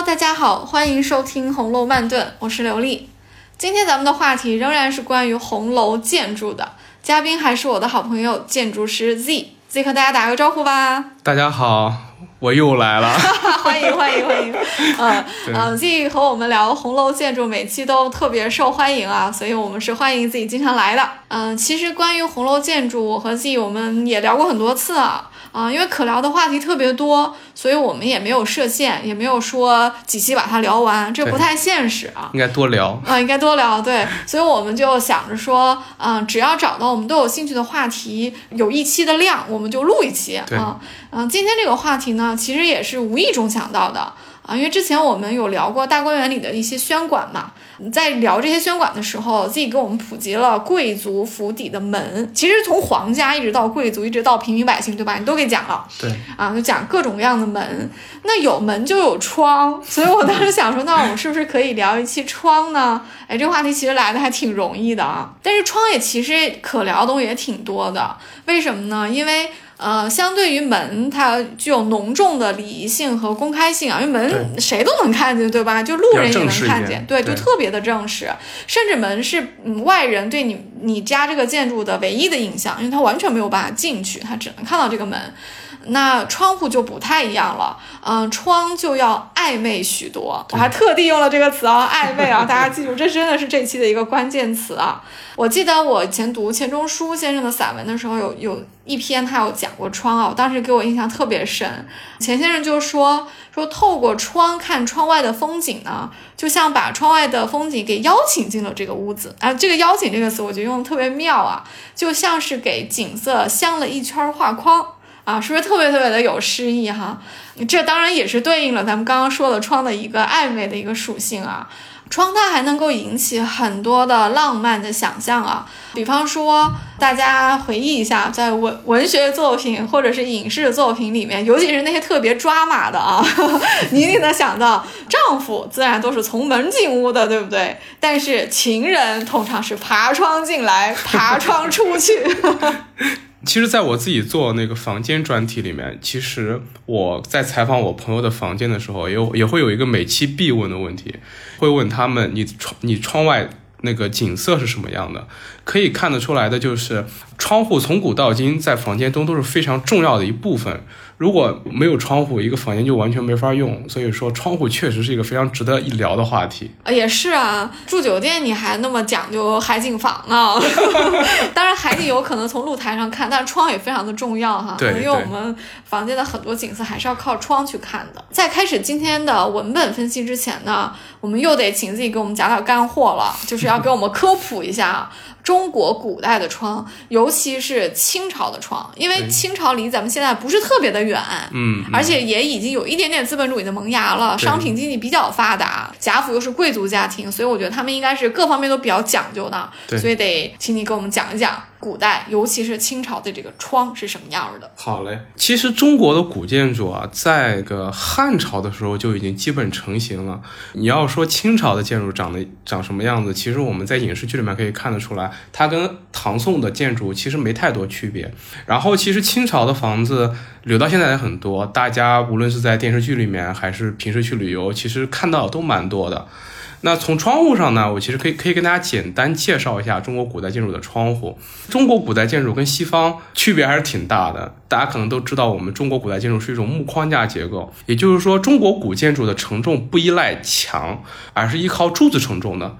Hello，大家好，欢迎收听《红楼慢炖》，我是刘丽。今天咱们的话题仍然是关于红楼建筑的，嘉宾还是我的好朋友建筑师 Z，Z 和大家打个招呼吧。大家好，我又来了，欢迎欢迎欢迎。嗯嗯，Z 和我们聊红楼建筑，每期都特别受欢迎啊，所以我们是欢迎自己经常来的。嗯，其实关于红楼建筑，我和 Z 我们也聊过很多次啊。啊，因为可聊的话题特别多，所以我们也没有设限，也没有说几期把它聊完，这不太现实啊。应该多聊啊，应该多聊。对，所以我们就想着说，嗯，只要找到我们都有兴趣的话题，有一期的量，我们就录一期啊。嗯，今天这个话题呢，其实也是无意中想到的啊，因为之前我们有聊过大观园里的一些宣馆嘛。在聊这些宣馆的时候，自己给我们普及了贵族府邸的门。其实从皇家一直到贵族，一直到平民百姓，对吧？你都给讲了。对啊，就讲各种各样的门。那有门就有窗，所以我当时想说，那我们是不是可以聊一期窗呢？哎，这个话题其实来的还挺容易的啊。但是窗也其实可聊的东西也挺多的。为什么呢？因为。呃，相对于门，它具有浓重的礼仪性和公开性啊，因为门谁都能看见，对吧？就路人也能看见，对，就特别的正式。甚至门是嗯外人对你你家这个建筑的唯一的印象，因为他完全没有办法进去，他只能看到这个门。那窗户就不太一样了，嗯，窗就要暧昧许多。我还特地用了这个词啊，暧昧啊，大家记住，这真的是这期的一个关键词啊。我记得我以前读钱钟书先生的散文的时候，有有一篇他有讲过窗啊，当时给我印象特别深。钱先生就说说透过窗看窗外的风景呢，就像把窗外的风景给邀请进了这个屋子。啊，这个邀请这个词，我觉得用的特别妙啊，就像是给景色镶了一圈画框啊，是不是特别特别的有诗意哈？这当然也是对应了咱们刚刚说的窗的一个暧昧的一个属性啊。窗它还能够引起很多的浪漫的想象啊，比方说，大家回忆一下，在文文学作品或者是影视作品里面，尤其是那些特别抓马的啊，你一定能想到，丈夫自然都是从门进屋的，对不对？但是情人通常是爬窗进来，爬窗出去。其实，在我自己做那个房间专题里面，其实我在采访我朋友的房间的时候，也有也会有一个每期必问的问题，会问他们：你窗你窗外那个景色是什么样的？可以看得出来的就是，窗户从古到今在房间中都是非常重要的一部分。如果没有窗户，一个房间就完全没法用。所以说，窗户确实是一个非常值得一聊的话题啊。也是啊，住酒店你还那么讲究海景房呢。当然，海景有可能从露台上看，但是窗也非常的重要哈。对，因为我们房间的很多景色还是要靠窗去看的。在开始今天的文本分析之前呢，我们又得请自己给我们讲点干货了，就是要给我们科普一下。中国古代的窗，尤其是清朝的窗，因为清朝离咱们现在不是特别的远，嗯，而且也已经有一点点资本主义的萌芽了，商品经济比较发达，贾府又是贵族家庭，所以我觉得他们应该是各方面都比较讲究的，所以得请你给我们讲一讲。古代，尤其是清朝的这个窗是什么样的？好嘞，其实中国的古建筑啊，在个汉朝的时候就已经基本成型了。你要说清朝的建筑长得长什么样子，其实我们在影视剧里面可以看得出来，它跟唐宋的建筑其实没太多区别。然后，其实清朝的房子留到现在也很多，大家无论是在电视剧里面还是平时去旅游，其实看到都蛮多的。那从窗户上呢，我其实可以可以跟大家简单介绍一下中国古代建筑的窗户。中国古代建筑跟西方区别还是挺大的。大家可能都知道，我们中国古代建筑是一种木框架结构，也就是说，中国古建筑的承重不依赖墙，而是依靠柱子承重的。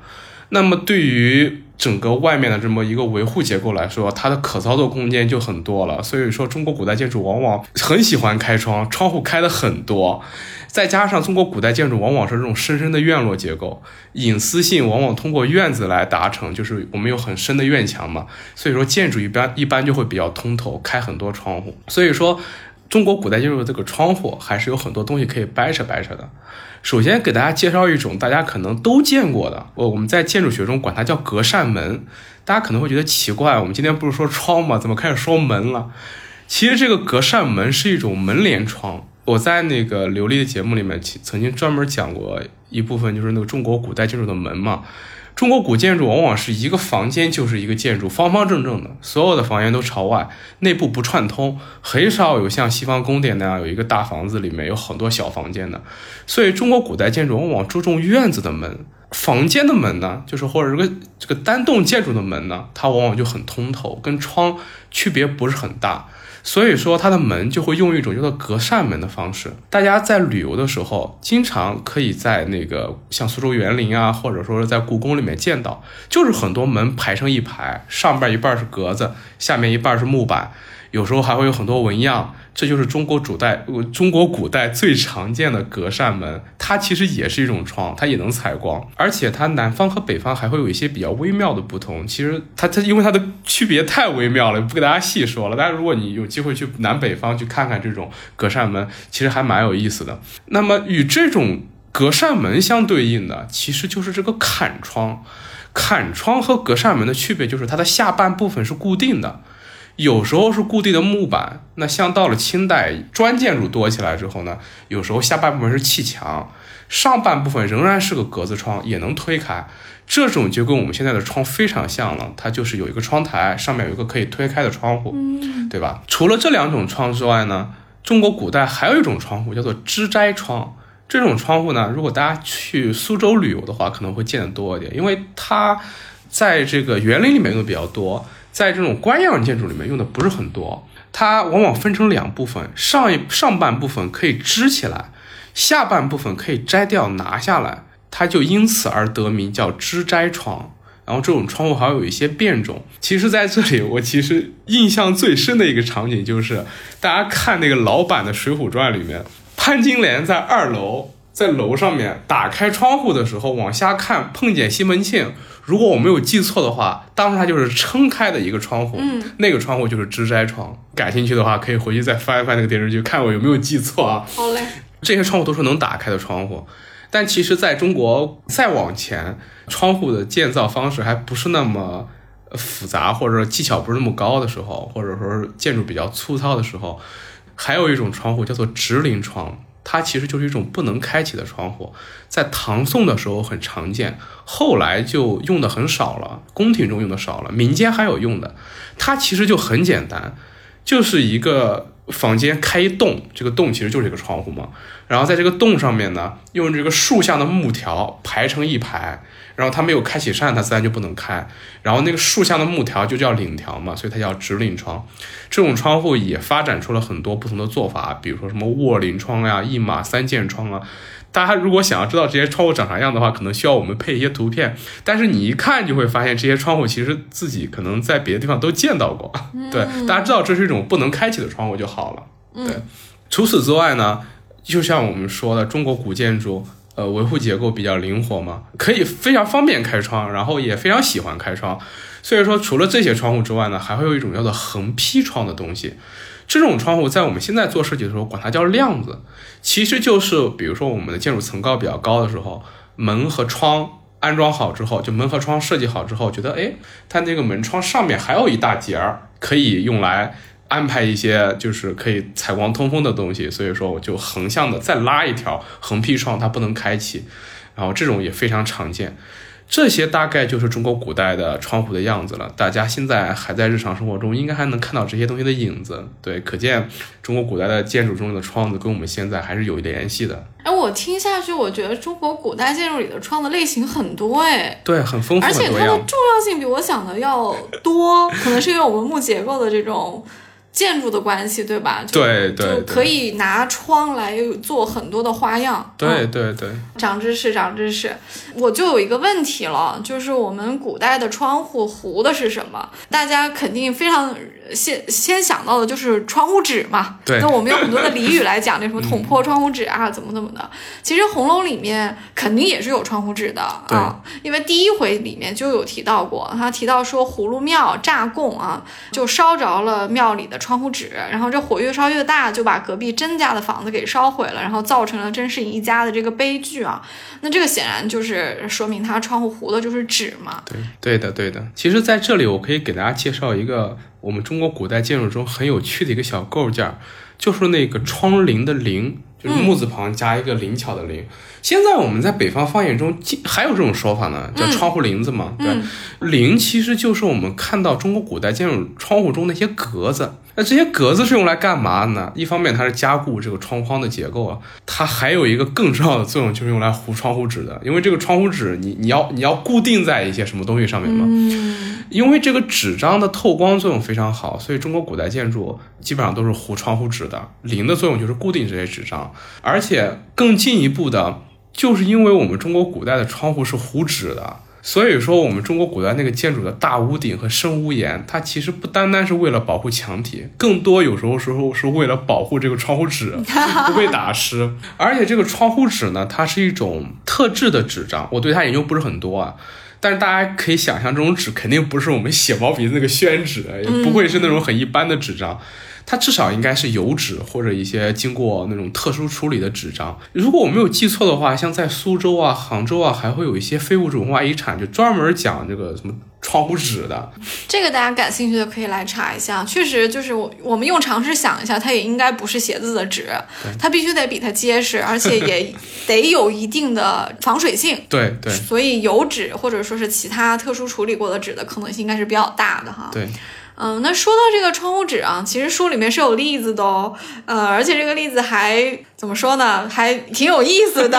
那么对于整个外面的这么一个维护结构来说，它的可操作空间就很多了。所以说，中国古代建筑往往很喜欢开窗，窗户开的很多。再加上中国古代建筑往往是这种深深的院落结构，隐私性往往通过院子来达成，就是我们有很深的院墙嘛，所以说建筑一般一般就会比较通透，开很多窗户。所以说，中国古代建筑的这个窗户还是有很多东西可以掰扯掰扯的。首先给大家介绍一种大家可能都见过的，我我们在建筑学中管它叫隔扇门。大家可能会觉得奇怪，我们今天不是说窗吗？怎么开始说门了？其实这个隔扇门是一种门帘窗。我在那个刘丽的节目里面，曾经专门讲过一部分，就是那个中国古代建筑的门嘛。中国古建筑往往是一个房间就是一个建筑，方方正正的，所有的房间都朝外，内部不串通，很少有像西方宫殿那样有一个大房子里面有很多小房间的。所以中国古代建筑往往注重院子的门，房间的门呢，就是或者这个这个单栋建筑的门呢，它往往就很通透，跟窗区别不是很大。所以说，它的门就会用一种叫做隔扇门的方式。大家在旅游的时候，经常可以在那个像苏州园林啊，或者说是在故宫里面见到，就是很多门排成一排，上边一半是格子，下面一半是木板。有时候还会有很多纹样，这就是中国古代中国古代最常见的隔扇门。它其实也是一种窗，它也能采光，而且它南方和北方还会有一些比较微妙的不同。其实它它因为它的区别太微妙了，不给大家细说了。但是如果你有机会去南北方去看看这种隔扇门，其实还蛮有意思的。那么与这种隔扇门相对应的，其实就是这个坎窗。坎窗和隔扇门的区别就是它的下半部分是固定的。有时候是固定的木板，那像到了清代砖建筑多起来之后呢，有时候下半部分是砌墙，上半部分仍然是个格子窗，也能推开。这种就跟我们现在的窗非常像了，它就是有一个窗台，上面有一个可以推开的窗户，对吧？除了这两种窗之外呢，中国古代还有一种窗户叫做支斋窗。这种窗户呢，如果大家去苏州旅游的话，可能会见得多一点，因为它在这个园林里面用的比较多。在这种官样建筑里面用的不是很多，它往往分成两部分，上一上半部分可以支起来，下半部分可以摘掉拿下来，它就因此而得名叫支摘窗。然后这种窗户还有一些变种。其实在这里，我其实印象最深的一个场景就是，大家看那个老版的《水浒传》里面，潘金莲在二楼在楼上面打开窗户的时候往下看，碰见西门庆。如果我没有记错的话，当时他就是撑开的一个窗户，嗯，那个窗户就是支斋窗。感兴趣的话，可以回去再翻一翻那个电视剧，看我有没有记错啊。好嘞，这些窗户都是能打开的窗户，但其实在中国再往前，窗户的建造方式还不是那么复杂，或者说技巧不是那么高的时候，或者说是建筑比较粗糙的时候，还有一种窗户叫做直棂窗。它其实就是一种不能开启的窗户，在唐宋的时候很常见，后来就用的很少了，宫廷中用的少了，民间还有用的。它其实就很简单，就是一个房间开一洞，这个洞其实就是一个窗户嘛。然后在这个洞上面呢，用这个竖向的木条排成一排。然后它没有开启扇，它自然就不能开。然后那个竖向的木条就叫领条嘛，所以它叫直檩窗。这种窗户也发展出了很多不同的做法，比如说什么卧临窗呀、一马三件窗啊。大家如果想要知道这些窗户长啥样的话，可能需要我们配一些图片。但是你一看就会发现，这些窗户其实自己可能在别的地方都见到过。对，大家知道这是一种不能开启的窗户就好了。对，除此之外呢，就像我们说的，中国古建筑。呃，维护结构比较灵活嘛，可以非常方便开窗，然后也非常喜欢开窗。所以说，除了这些窗户之外呢，还会有一种叫做横劈窗的东西。这种窗户在我们现在做设计的时候，管它叫亮子，其实就是比如说我们的建筑层高比较高的时候，门和窗安装好之后，就门和窗设计好之后，觉得哎，它那个门窗上面还有一大截儿可以用来。安排一些就是可以采光通风的东西，所以说我就横向的再拉一条横劈窗，它不能开启，然后这种也非常常见。这些大概就是中国古代的窗户的样子了。大家现在还在日常生活中应该还能看到这些东西的影子，对，可见中国古代的建筑中的窗子跟我们现在还是有联系的。哎，我听下去，我觉得中国古代建筑里的窗的类型很多，哎，对，很丰富，而且它的重要性比我想的要多，可能是因为我们木结构的这种。建筑的关系，对吧？对对，就可以拿窗来做很多的花样。对对对，长知识，长知识。我就有一个问题了，就是我们古代的窗户糊的是什么？大家肯定非常。先先想到的就是窗户纸嘛，对。那我们有很多的俚语来讲，那什么捅破窗户纸啊，怎么怎么的。其实红楼里面肯定也是有窗户纸的啊，因为第一回里面就有提到过，他提到说葫芦庙炸供啊，就烧着了庙里的窗户纸，然后这火越烧越大，就把隔壁甄家的房子给烧毁了，然后造成了甄氏一家的这个悲剧啊。那这个显然就是说明他窗户糊的就是纸嘛。对，对的，对的。其实在这里我可以给大家介绍一个。我们中国古代建筑中很有趣的一个小构件，就是那个窗棂的棂，就是木字旁加一个灵巧的灵。现在我们在北方方言中还有这种说法呢，叫窗户棂子嘛。对，棂其实就是我们看到中国古代建筑窗户中那些格子。那这些格子是用来干嘛呢？一方面它是加固这个窗框的结构啊，它还有一个更重要的作用，就是用来糊窗户纸的。因为这个窗户纸，你你要你要固定在一些什么东西上面嘛。嗯，因为这个纸张的透光作用非常好，所以中国古代建筑基本上都是糊窗户纸的。棂的作用就是固定这些纸张，而且更进一步的，就是因为我们中国古代的窗户是糊纸的。所以说，我们中国古代那个建筑的大屋顶和深屋檐，它其实不单单是为了保护墙体，更多有时候时候是为了保护这个窗户纸 不被打湿。而且这个窗户纸呢，它是一种特制的纸张，我对它研究不是很多啊，但是大家可以想象，这种纸肯定不是我们写毛笔那个宣纸，也不会是那种很一般的纸张。它至少应该是油纸或者一些经过那种特殊处理的纸张。如果我没有记错的话，像在苏州啊、杭州啊，还会有一些非物质文化遗产，就专门讲这个什么窗户纸的。这个大家感兴趣的可以来查一下。确实，就是我我们用常识想一下，它也应该不是写字的纸，它必须得比它结实，而且也 得有一定的防水性。对对。所以油纸或者说是其他特殊处理过的纸的可能性应该是比较大的哈。对。嗯，那说到这个窗户纸啊，其实书里面是有例子的哦，呃，而且这个例子还怎么说呢，还挺有意思的。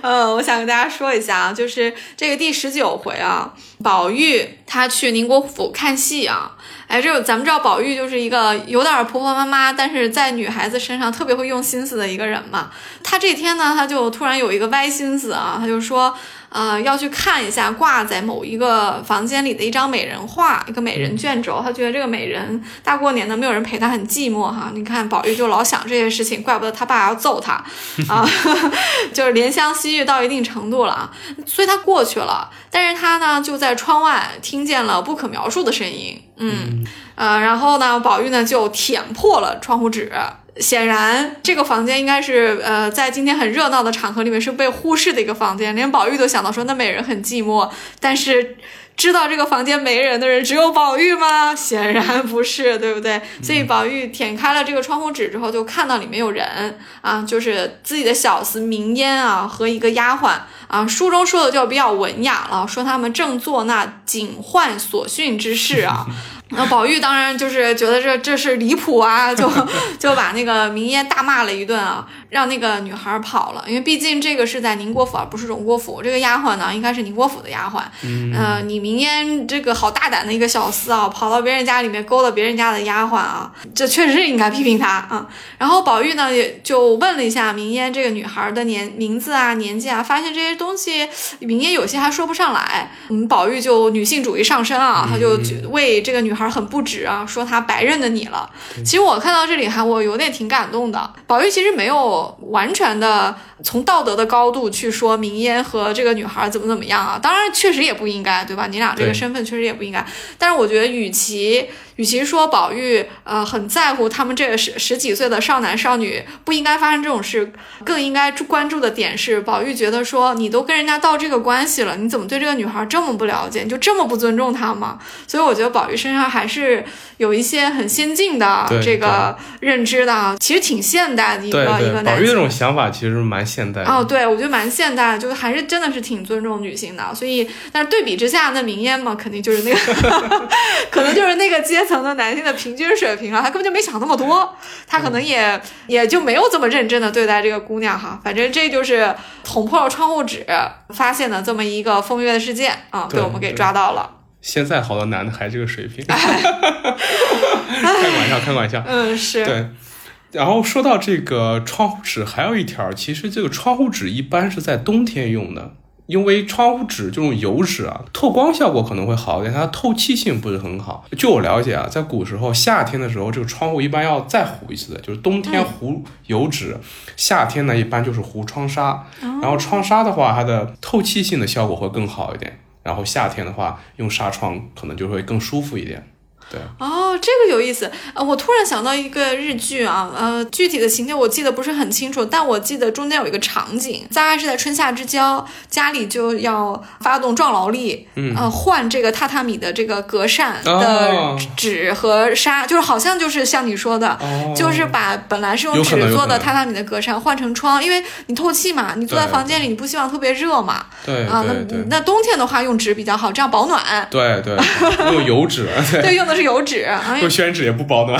嗯，我想跟大家说一下啊，就是这个第十九回啊，宝玉他去宁国府看戏啊，哎，这咱们知道宝玉就是一个有点婆婆妈妈，但是在女孩子身上特别会用心思的一个人嘛。他这天呢，他就突然有一个歪心思啊，他就说。呃，要去看一下挂在某一个房间里的一张美人画，一个美人卷轴。他觉得这个美人大过年的没有人陪他，很寂寞哈。你看宝玉就老想这些事情，怪不得他爸要揍他 啊，就是怜香惜玉到一定程度了啊。所以他过去了，但是他呢就在在窗外听见了不可描述的声音，嗯呃，然后呢，宝玉呢就舔破了窗户纸。显然，这个房间应该是呃，在今天很热闹的场合里面是被忽视的一个房间。连宝玉都想到说，那美人很寂寞。但是，知道这个房间没人的人只有宝玉吗？显然不是，对不对？所以，宝玉舔开了这个窗户纸之后，就看到里面有人啊，就是自己的小厮明烟啊和一个丫鬟啊。书中说的就比较文雅了，说他们正做那警幻所训之事啊。那宝玉当然就是觉得这这是离谱啊，就 就把那个明烟大骂了一顿啊，让那个女孩跑了，因为毕竟这个是在宁国府而不是荣国府，这个丫鬟呢应该是宁国府的丫鬟。嗯，你明烟这个好大胆的一个小厮啊，跑到别人家里面勾搭别人家的丫鬟啊，这确实是应该批评他啊。然后宝玉呢也就问了一下明烟这个女孩的年名字啊、年纪啊，发现这些东西明烟有些还说不上来。嗯，宝玉就女性主义上升啊，他就为这个女孩。很不值啊，说他白认的你了。其实我看到这里哈，我有点挺感动的。宝玉其实没有完全的从道德的高度去说明烟和这个女孩怎么怎么样啊，当然确实也不应该，对吧？你俩这个身份确实也不应该。但是我觉得，与其。与其说宝玉呃很在乎他们这十十几岁的少男少女不应该发生这种事，更应该关注的点是宝玉觉得说你都跟人家到这个关系了，你怎么对这个女孩这么不了解，你就这么不尊重她吗？所以我觉得宝玉身上还是有一些很先进的这个认知的，其实挺现代的一个一个男。宝玉那种想法其实蛮现代哦，对我觉得蛮现代的，就还是真的是挺尊重女性的。所以但是对比之下，那明烟嘛，肯定就是那个，可能就是那个阶。层的男性的平均水平啊，他根本就没想那么多，他可能也也就没有这么认真的对待这个姑娘哈。反正这就是捅破了窗户纸发现的这么一个风月的事件啊，被我们给抓到了。现在好多男的还这个水平，开玩笑，开玩笑。嗯，是对。然后说到这个窗户纸，还有一条，其实这个窗户纸一般是在冬天用的。因为窗户纸这种油纸啊，透光效果可能会好一点，它透气性不是很好。据我了解啊，在古时候夏天的时候，这个窗户一般要再糊一次的，就是冬天糊油纸，夏天呢一般就是糊窗纱。然后窗纱的话，它的透气性的效果会更好一点。然后夏天的话，用纱窗可能就会更舒服一点。对，哦，这个有意思。呃，我突然想到一个日剧啊，呃，具体的情节我记得不是很清楚，但我记得中间有一个场景，大概是在春夏之交，家里就要发动壮劳力，嗯。呃，换这个榻榻米的这个隔扇哦。的纸和纱，就是好像就是像你说的，哦。就是把本来是用纸做的榻榻米的隔扇换成窗，因为你透气嘛，你坐在房间里你不希望特别热嘛，对啊，那那冬天的话用纸比较好，这样保暖。对对，用油纸，对，对，用的是油纸，啊用宣纸也不保暖。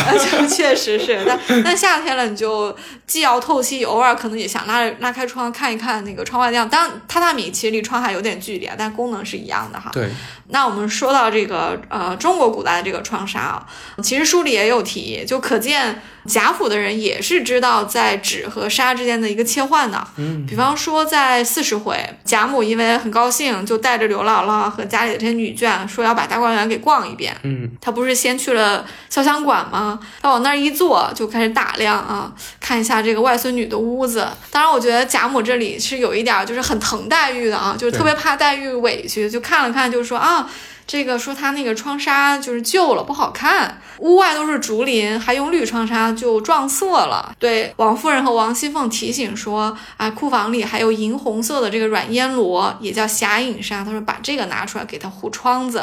确实是，但但夏天了，你就既要透气，偶尔可能也想拉拉开窗看一看那个窗外的样子。当然，榻榻米其实离窗还有点距离啊，但功能是一样的哈。对，那我们说到这个呃中国古代的这个窗纱啊，其实书里也有提，就可见贾府的人也是知道在纸和纱之间的一个切换的。嗯，比方说在四十回，贾母因为很高兴，就带着刘姥姥和家里的这些女眷说要把大观园给逛一遍。嗯，她不是先去了潇湘馆吗？她往那儿一坐，就开始打量啊，看一下这个外孙女的屋子。当然，我觉得贾母这里是有一点儿就是很疼黛玉的啊，就是特别怕黛玉委屈，就看了看，就说啊。这个说他那个窗纱就是旧了，不好看，屋外都是竹林，还用绿窗纱就撞色了。对王夫人和王熙凤提醒说，啊，库房里还有银红色的这个软烟罗，也叫霞影纱，他说把这个拿出来给他糊窗子。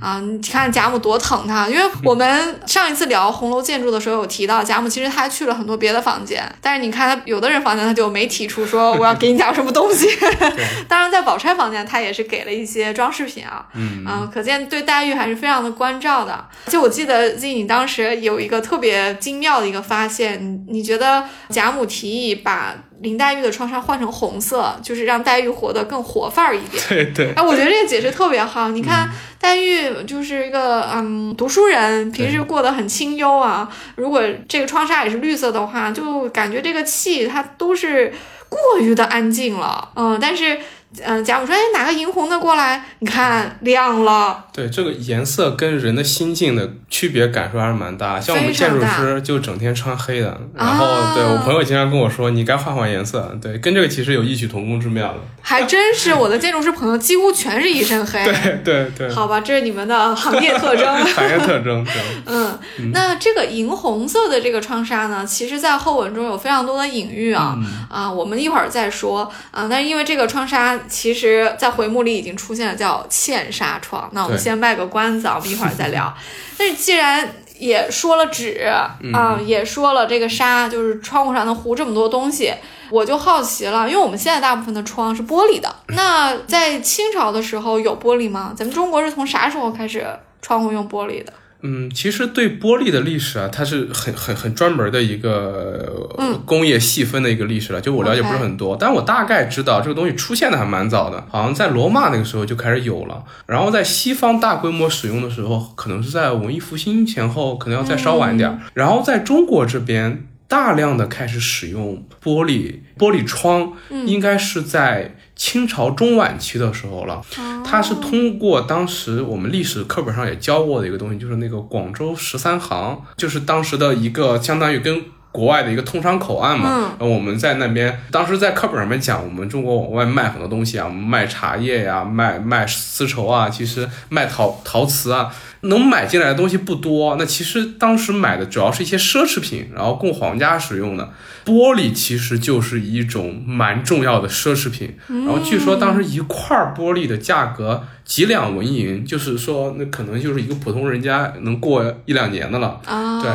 啊，你看贾母多疼他，因为我们 上一次聊红楼建筑的时候有提到，贾母其实她还去了很多别的房间，但是你看她有的人房间她就没提出说我要给你讲什么东西。当然在宝钗房间，她也是给了一些装饰品啊，嗯啊，可见对黛玉还是非常的关照的。就我记得 Z，你当时有一个特别精妙的一个发现，你你觉得贾母提议把林黛玉的窗纱换成红色，就是让黛玉活得更活范儿一点。对对哎，我觉得这个解释特别好。你看，黛玉就是一个嗯读书人，平时过得很清幽啊。如果这个窗纱也是绿色的话，就感觉这个气它都是过于的安静了。嗯，但是嗯，贾母说，哎，拿个银红的过来，你看亮了。对，这个颜色跟人的心境的区别感受还是蛮大。像我们建筑师就整天穿黑的，然后啊对我朋友经常跟我说，你该换换颜色。对，跟这个其实有异曲同工之妙的。还真是，我的建筑师朋友几乎全是一身黑。对对对，好吧，这是你们的行业特征。行业特征。对，嗯，那这个银红色的这个窗纱呢，其实在后文中有非常多的隐喻啊、啊，我们一会儿再说啊。但是因为这个窗纱，其实在回目里已经出现了叫嵌纱窗，那我们先卖个关子啊，我们一会儿再聊。但是既然也说了纸啊，也说了这个纱，就是窗户上能糊这么多东西。我就好奇了，因为我们现在大部分的窗是玻璃的，那在清朝的时候有玻璃吗？咱们中国是从啥时候开始窗户用玻璃的？嗯，其实对玻璃的历史啊，它是很很很专门的一个呃工业细分的一个历史了。就我了解不是很多，但我大概知道这个东西出现的还蛮早的，好像在罗马那个时候就开始有了。然后在西方大规模使用的时候，可能是在文艺复兴前后，可能要再稍晚一点儿。然后在中国这边。大量的开始使用玻璃玻璃窗，应该是在清朝中晚期的时候了。它是通过当时我们历史课本上也教过的一个东西，就是那个广州十三行，就是当时的一个相当于跟国外的一个通商口岸嘛。嗯然后我们在那边，当时在课本上面讲，我们中国往外卖很多东西啊，卖茶叶呀、卖卖丝绸啊，其实卖陶陶瓷啊，能买进来的东西不多。那其实当时买的主要是一些奢侈品，然后供皇家使用的。玻璃其实就是一种蛮重要的奢侈品。然后据说当时一块玻璃的价格几两纹银，就是说那可能就是一个普通人家能过一两年的了。啊，对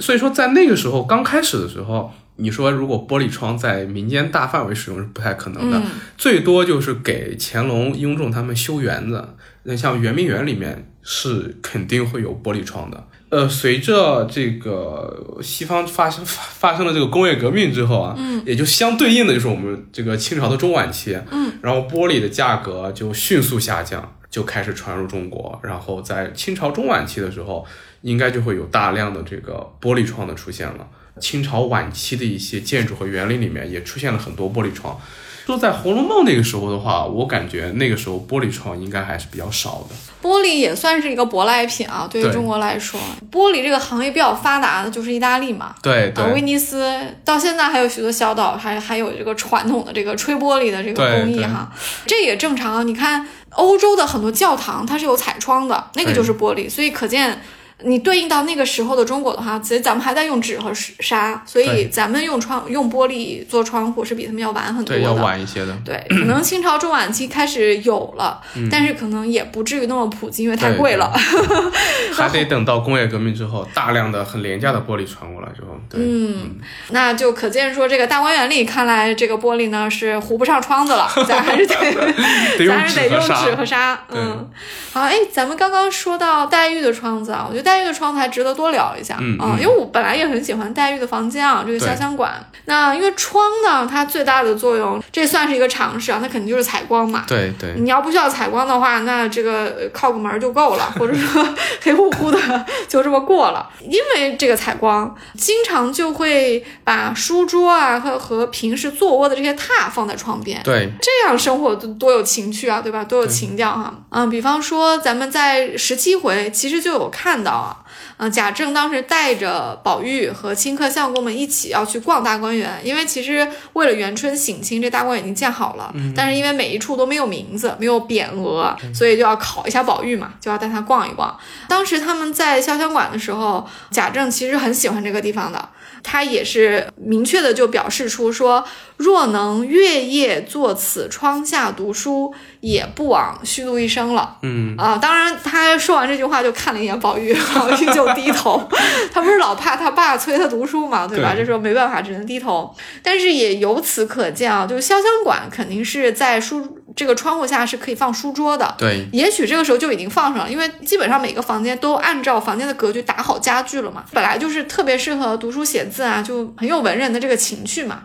所以说在那个时候刚开始的时候，你说如果玻璃窗在民间大范围使用是不太可能的，嗯最多就是给乾隆、雍正他们修园子。那像圆明园里面是肯定会有玻璃窗的。呃，随着这个西方发生发发生了这个工业革命之后啊，嗯，也就相对应的就是我们这个清朝的中晚期，嗯，然后玻璃的价格就迅速下降，就开始传入中国。然后在清朝中晚期的时候，应该就会有大量的这个玻璃窗的出现了。清朝晚期的一些建筑和园林里面也出现了很多玻璃窗。说在《红楼梦》那个时候的话，我感觉那个时候玻璃窗应该还是比较少的。玻璃也算是一个舶来品啊，对于中国来说，玻璃这个行业比较发达的就是意大利嘛。对啊，威尼斯到现在还有许多小岛，还还有这个传统的这个吹玻璃的这个对对工艺哈，这也正常啊。你看欧洲的很多教堂它是有彩窗的，那个就是玻璃，所以可见。你对应到那个时候的中国的话，其实咱们还在用纸和纱，所以咱们用窗用玻璃做窗户是比他们要晚很多对，的。要晚一些的。对，可能清朝中晚期开始有了，但是可能也不至于那么普及，因为太贵了。还得等到工业革命之后，大量的很廉价的玻璃传过来之后，对，嗯，那就可见说这个大观园里，看来这个玻璃呢是糊不上窗子了，咱还是得 得咱还是得用纸和纱纸和纱。嗯，好，哎，咱们刚刚说到黛玉的窗子啊，我觉得黛玉的窗子还值得多聊一下嗯啊，嗯因为我本来也很喜欢黛玉的房间啊，这个潇湘馆。那因为窗呢，它最大的作用，这算是一个常识啊，那肯定就是采光嘛。对对你要不需要采光的话，那这个呃靠个门儿就够了，或者说黑乎乎的就这么过了。因为这个采光，经常就会把书桌啊和和平时坐卧的这些榻放在窗边，对，这样生活多多有情趣啊，对吧？多有情调哈、嗯，比方说咱们在十七回其实就有看到啊，嗯、贾政当时带着宝玉和清客相公们一起要去逛大观园，因为其实为了元春省亲，这大观园已经建好了，但是因为每一处都没有名字，没有匾额，所以就要考一下宝玉嘛，就要带他逛一逛。当时他们在潇湘馆的时候，贾政其实很喜欢这个地方的。他也是明确的就表示出说，若能月夜坐此窗下读书，也不枉虚度一生了。嗯，啊，当然，他说完这句话就看了一眼宝玉，就低头。他不是老怕他爸催他读书嘛，对吧？对这时候没办法，只能低头。但是也由此可见啊，就是潇湘馆肯定是在书这个窗户下是可以放书桌的。对，也许这个时候就已经放上了，因为基本上每个房间都按照房间的格局打好家具了嘛，本来就是特别适合读书写字啊，就很有文人的这个情趣嘛。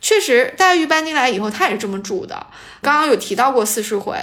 确实，黛玉搬进来以后，她也是这么住的。刚刚有提到过四十回，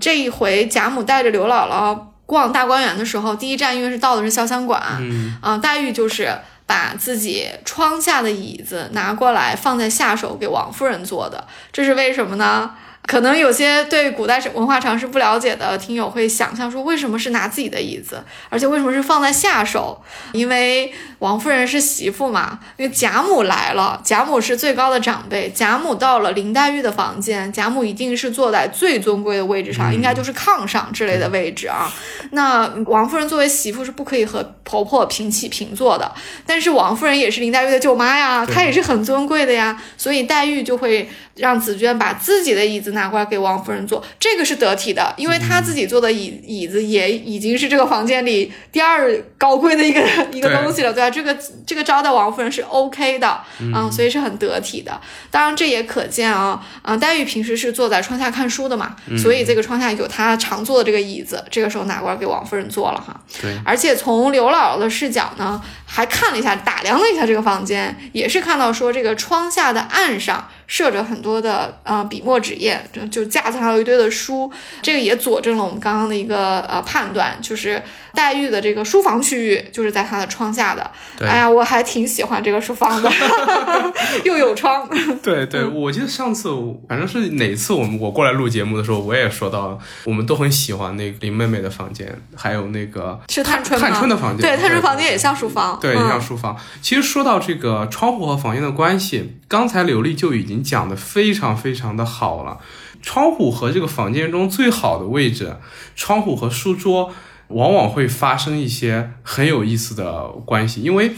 这一回贾母带着刘姥姥逛大观园的时候，第一站因为是到的是潇湘馆，嗯，啊、黛玉就是把自己窗下的椅子拿过来放在下手给王夫人坐的，这是为什么呢？可能有些对古代文化常识不了解的听友会想象说，为什么是拿自己的椅子，而且为什么是放在下手？因为王夫人是媳妇嘛，因为贾母来了，贾母是最高的长辈，贾母到了林黛玉的房间，贾母一定是坐在最尊贵的位置上，应该就是炕上之类的位置啊。那王夫人作为媳妇是不可以和婆婆平起平坐的，但是王夫人也是林黛玉的舅妈呀，她也是很尊贵的呀，所以黛玉就会让紫娟把自己的椅子拿过来给王夫人坐，这个是得体的，因为她自己坐的椅椅子也已经是这个房间里第二高贵的一个 一个东西了，对吧？这个这个招待王夫人是 OK 的嗯、所以是很得体的。当然这也可见啊，啊、黛玉平时是坐在窗下看书的嘛，所以这个窗下有她常坐的这个椅子，这个时候拿过来给王夫人坐了哈。对，而且从刘姥姥的视角呢，还看了一下，打量了一下这个房间，也是看到说这个窗下的案上设着很多的呃笔墨纸砚，就就架子上有一堆的书，这个也佐证了我们刚刚的一个呃判断，就是黛玉的这个书房区域就是在她的窗下的。对哎呀，我还挺喜欢这个书房的，又有窗。对对，嗯我记得上次反正是哪次我们我过来录节目的时候，我也说到，我们都很喜欢那个林妹妹的房间，还有那个是探春吗？探春的房间，对，探春房间也像书房。对，嗯像书房。其实说到这个窗户和房间的关系，刚才刘丽就已经讲的非常非常的好了。窗户和这个房间中最好的位置，窗户和书桌往往会发生一些很有意思的关系，因为，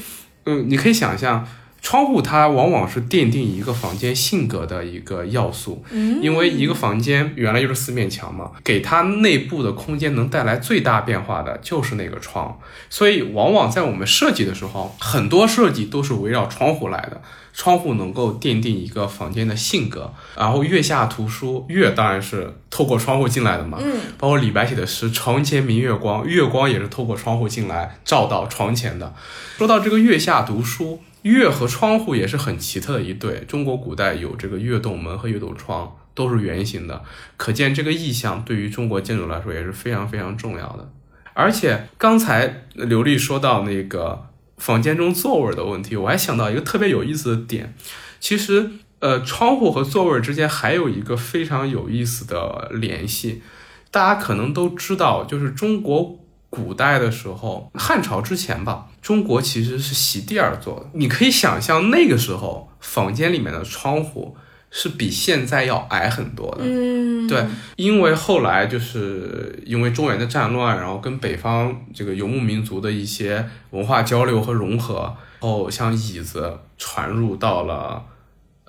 嗯，你可以想象。窗户它往往是奠定一个房间性格的一个要素，因为一个房间原来就是四面墙嘛，给它内部的空间能带来最大变化的就是那个窗，所以往往在我们设计的时候，很多设计都是围绕窗户来的。窗户能够奠定一个房间的性格，然后月下图书，月当然是透过窗户进来的嘛，嗯，包括李白写的诗“床前明月光”，月光也是透过窗户进来照到床前的。说到这个月下读书，月和窗户也是很奇特的一对。中国古代有这个月洞门和月洞窗，都是圆形的，可见这个意象对于中国建筑来说也是非常非常重要的。而且刚才刘丽说到那个房间中座位的问题，我还想到一个特别有意思的点，其实呃，窗户和座位之间还有一个非常有意思的联系。大家可能都知道，就是中国古代的时候，汉朝之前吧，中国其实是席地而坐的。你可以想象那个时候房间里面的窗户是比现在要矮很多的。嗯，对，因为后来就是因为中原的战乱，然后跟北方这个游牧民族的一些文化交流和融合，后像椅子传入到了。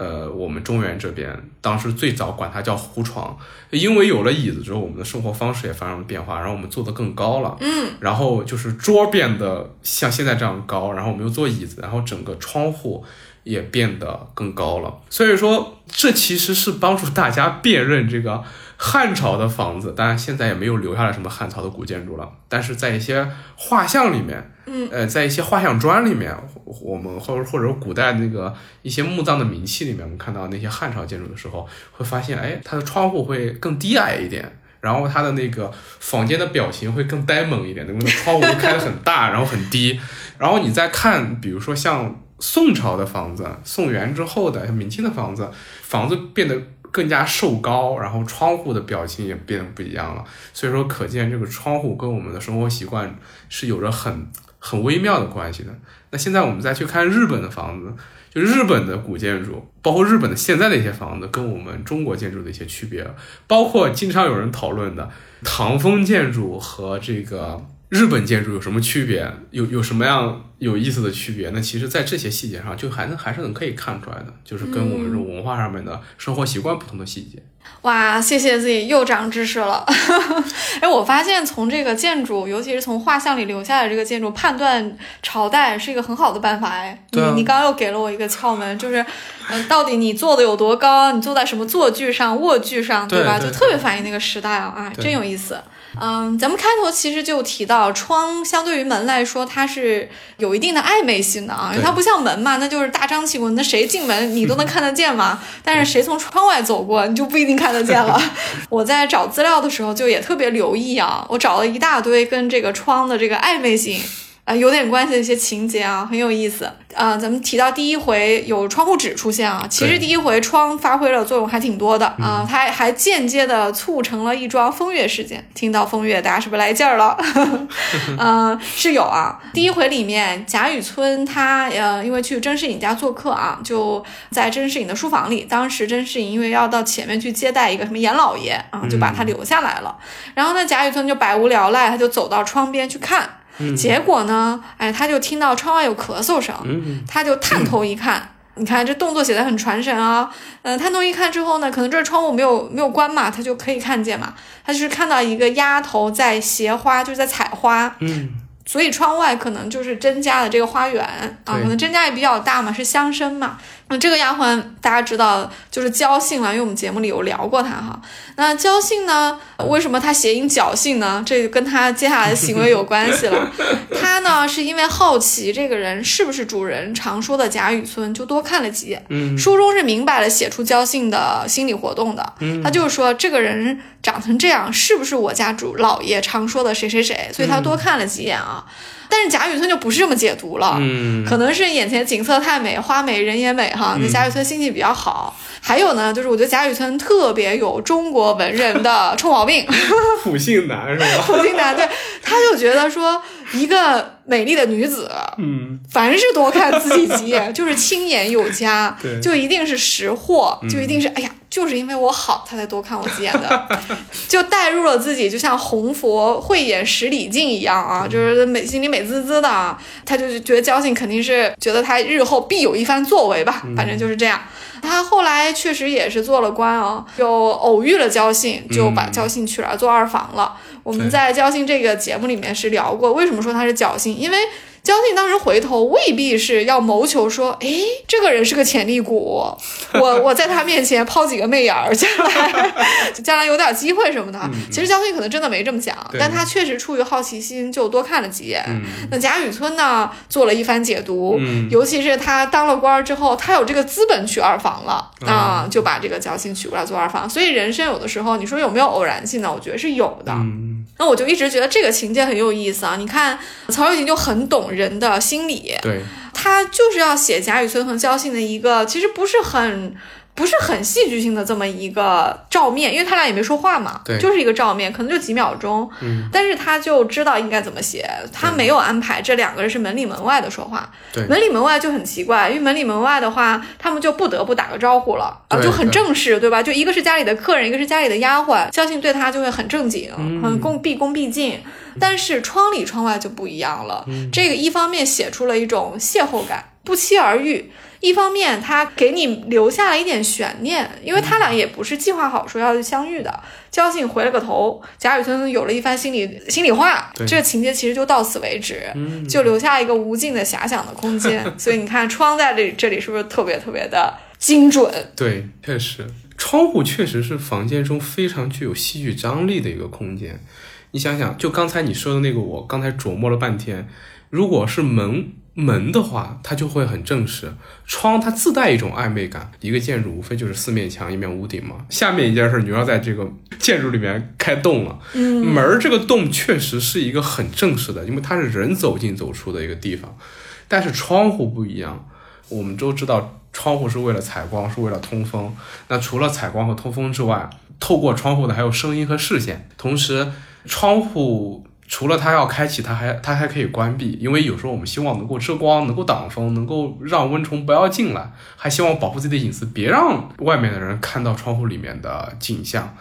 呃，我们中原这边当时最早管它叫胡床，因为有了椅子之后，我们的生活方式也发生了变化，然后我们坐得更高了，嗯，然后就是桌变得像现在这样高，然后我们又坐椅子，然后整个窗户也变得更高了，所以说这其实是帮助大家辨认这个汉朝的房子，当然现在也没有留下来什么汉朝的古建筑了，但是在一些画像里面。嗯，呃，在一些画像砖里面，我们或者或者古代那个一些墓葬的名器里面，我们看到那些汉朝建筑的时候，会发现，哎，它的窗户会更低矮一点，然后它的那个房间的表情会更呆萌一点，那个窗户会开得很大，然后很低。然后你再看，比如说像宋朝的房子，宋元之后的明清的房子，房子变得更加瘦高，然后窗户的表情也变得不一样了。所以说，可见这个窗户跟我们的生活习惯是有着很。很微妙的关系的。那现在我们再去看日本的房子，就日本的古建筑，包括日本的现在的一些房子，跟我们中国建筑的一些区别，包括经常有人讨论的唐风建筑和这个日本建筑有什么区别，有有什么样有意思的区别？那其实，在这些细节上，就还能还是能可以看出来的，就是跟我们这种文化上面的生活习惯不同的细节。哇，谢谢自己又长知识了。哎，我发现从这个建筑，尤其是从画像里留下的这个建筑，判断朝代是一个很好的办法。哎，你你刚刚又给了我一个窍门，就是，嗯，到底你坐的有多高，你坐在什么坐具上、卧具上，对吧？就特别反映那个时代啊，啊，真有意思。嗯，咱们开头其实就提到，窗相对于门来说，它是有一定的暧昧性的啊，因为它不像门嘛，那就是大张旗鼓，那谁进门你都能看得见嘛。但是谁从窗外走过，你就不一定看得见了。我在找资料的时候就也特别留意啊，我找了一大堆跟这个窗的这个暧昧性。啊，有点关系的一些情节啊，很有意思。啊，咱们提到第一回有窗户纸出现啊，其实第一回窗发挥了作用还挺多的啊，它还间接的促成了一桩风月事件。听到风月，大家是不是来劲儿了？嗯，是有啊。第一回里面，贾雨村他呃，因为去甄士隐家做客啊，就在甄士隐的书房里。当时甄士隐因为要到前面去接待一个什么严老爷啊，就把他留下来了。然后呢，贾雨村就百无聊赖，他就走到窗边去看。结果呢？哎，他就听到窗外有咳嗽声，他就探头一看，你看这动作写的很传神啊。嗯，探头一看之后呢，可能这窗户没有没有关嘛，他就可以看见嘛。他就是看到一个丫头在携花，就是在采花。嗯，所以窗外可能就是甄家的这个花园啊，可能甄家也比较大嘛，是乡绅嘛。那这个丫鬟大家知道就是焦姓了，因为我们节目里有聊过她哈。那焦姓呢，为什么她谐音侥幸呢？这跟她接下来的行为有关系了。她呢是因为好奇这个人是不是主人常说的贾雨村，就多看了几眼。嗯，书中是明摆了写出焦姓的心理活动的。嗯，他就是说这个人长成这样，是不是我家主老爷常说的谁谁谁？所以他多看了几眼啊。但是贾雨村就不是这么解读了，嗯，可能是眼前景色太美，花美人也美哈。那贾雨村心情比较好。还有呢，就是我觉得贾雨村特别有中国文人的臭毛病，普信男是吧？普信男对，他就觉得说一个美丽的女子，嗯，凡是多看自己几眼，就是亲眼有加，对，就一定是识货，就一定是哎呀，就是因为我好，他才多看我几眼的，就带入了自己，就像红佛慧眼识李靖一样啊，就是美心里美滋滋的啊，他就觉得交信肯定是觉得他日后必有一番作为吧，反正就是这样。他后来确实也是做了官啊，就偶遇了焦信，就把焦信娶来做二房了。我们在焦信这个节目里面是聊过，为什么说他是侥幸，因为。焦信当时回头未必是要谋求说，哎，这个人是个潜力股，我 我在他面前抛几个媚眼儿，将来将来有点机会什么的。其实焦信可能真的没这么想，但他确实出于好奇心就多看了几眼。那贾雨村呢，做了一番解读，尤其是他当了官之后，他有这个资本娶二房了啊，就把这个焦信娶过来做二房。所以人生有的时候，你说有没有偶然性呢？我觉得是有的。那我就一直觉得这个情节很有意思啊！你看曹雪芹就很懂人的心理，对，他就是要写贾雨村和焦信的一个其实不是很不是很戏剧性的这么一个照面，因为他俩也没说话嘛，对就是一个照面，可能就几秒钟，嗯，但是他就知道应该怎么写，他没有安排这两个人是门里门外的说话，对门里门外就很奇怪，因为门里门外的话，他们就不得不打个招呼了啊，对就很正式，对吧？就一个是家里的客人，一个是家里的丫鬟，相信对他就会很正经，嗯很恭毕恭毕敬。但是窗里窗外就不一样了，嗯这个一方面写出了一种邂逅感，不期而遇。一方面，他给你留下了一点悬念，因为他俩也不是计划好说要相遇的。交警回了个头，贾雨村有了一番心里心里话，这个情节其实就到此为止，嗯就留下一个无尽的遐想的空间。所以你看，窗在这这里是不是特别特别的精准？对，确实，窗户确实是房间中非常具有戏剧张力的一个空间。你想想，就刚才你说的那个，我刚才琢磨了半天，如果是门门的话，它就会很正式；窗它自带一种暧昧感。一个建筑无非就是四面墙一面屋顶嘛。下面一件事，你要在这个建筑里面开洞了。嗯，门儿这个洞确实是一个很正式的，因为它是人走进走出的一个地方。但是窗户不一样，我们都知道窗户是为了采光，是为了通风。那除了采光和通风之外，透过窗户的还有声音和视线。同时，窗户除了它要开启，它还它还可以关闭，因为有时候我们希望能够遮光，能够挡风，能够让蚊虫不要进来，还希望保护自己的隐私，别让外面的人看到窗户里面的景象。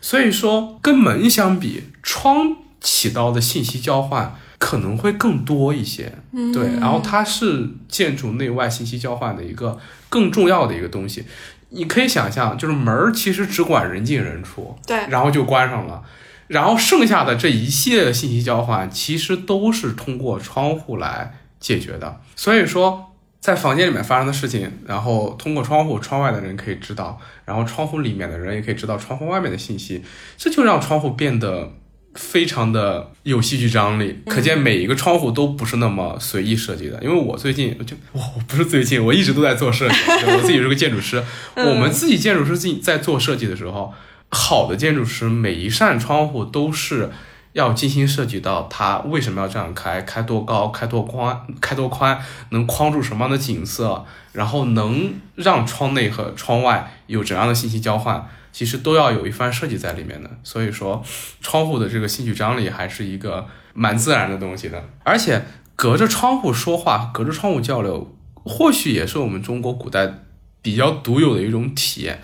所以说，跟门相比，窗起到的信息交换可能会更多一些。嗯对，然后它是建筑内外信息交换的一个更重要的一个东西。你可以想象，就是门儿其实只管人进人出，对，然后就关上了，然后剩下的这一系列的信息交换，其实都是通过窗户来解决的。所以说，在房间里面发生的事情，然后通过窗户，窗外的人可以知道，然后窗户里面的人也可以知道窗户外面的信息，这就让窗户变得非常的有戏剧张力。可见每一个窗户都不是那么随意设计的。因为我最近就我我不是最近，我一直都在做设计，我自己是个建筑师。我们自己建筑师自己在做设计的时候，好的建筑师每一扇窗户都是。要精心设计到它为什么要这样开，开多高，开多宽，开多宽，能框住什么样的景色，然后能让窗内和窗外有怎样的信息交换，其实都要有一番设计在里面的。所以说，窗户的这个兴趣张力还是一个蛮自然的东西的。而且隔着窗户说话，隔着窗户交流，或许也是我们中国古代比较独有的一种体验。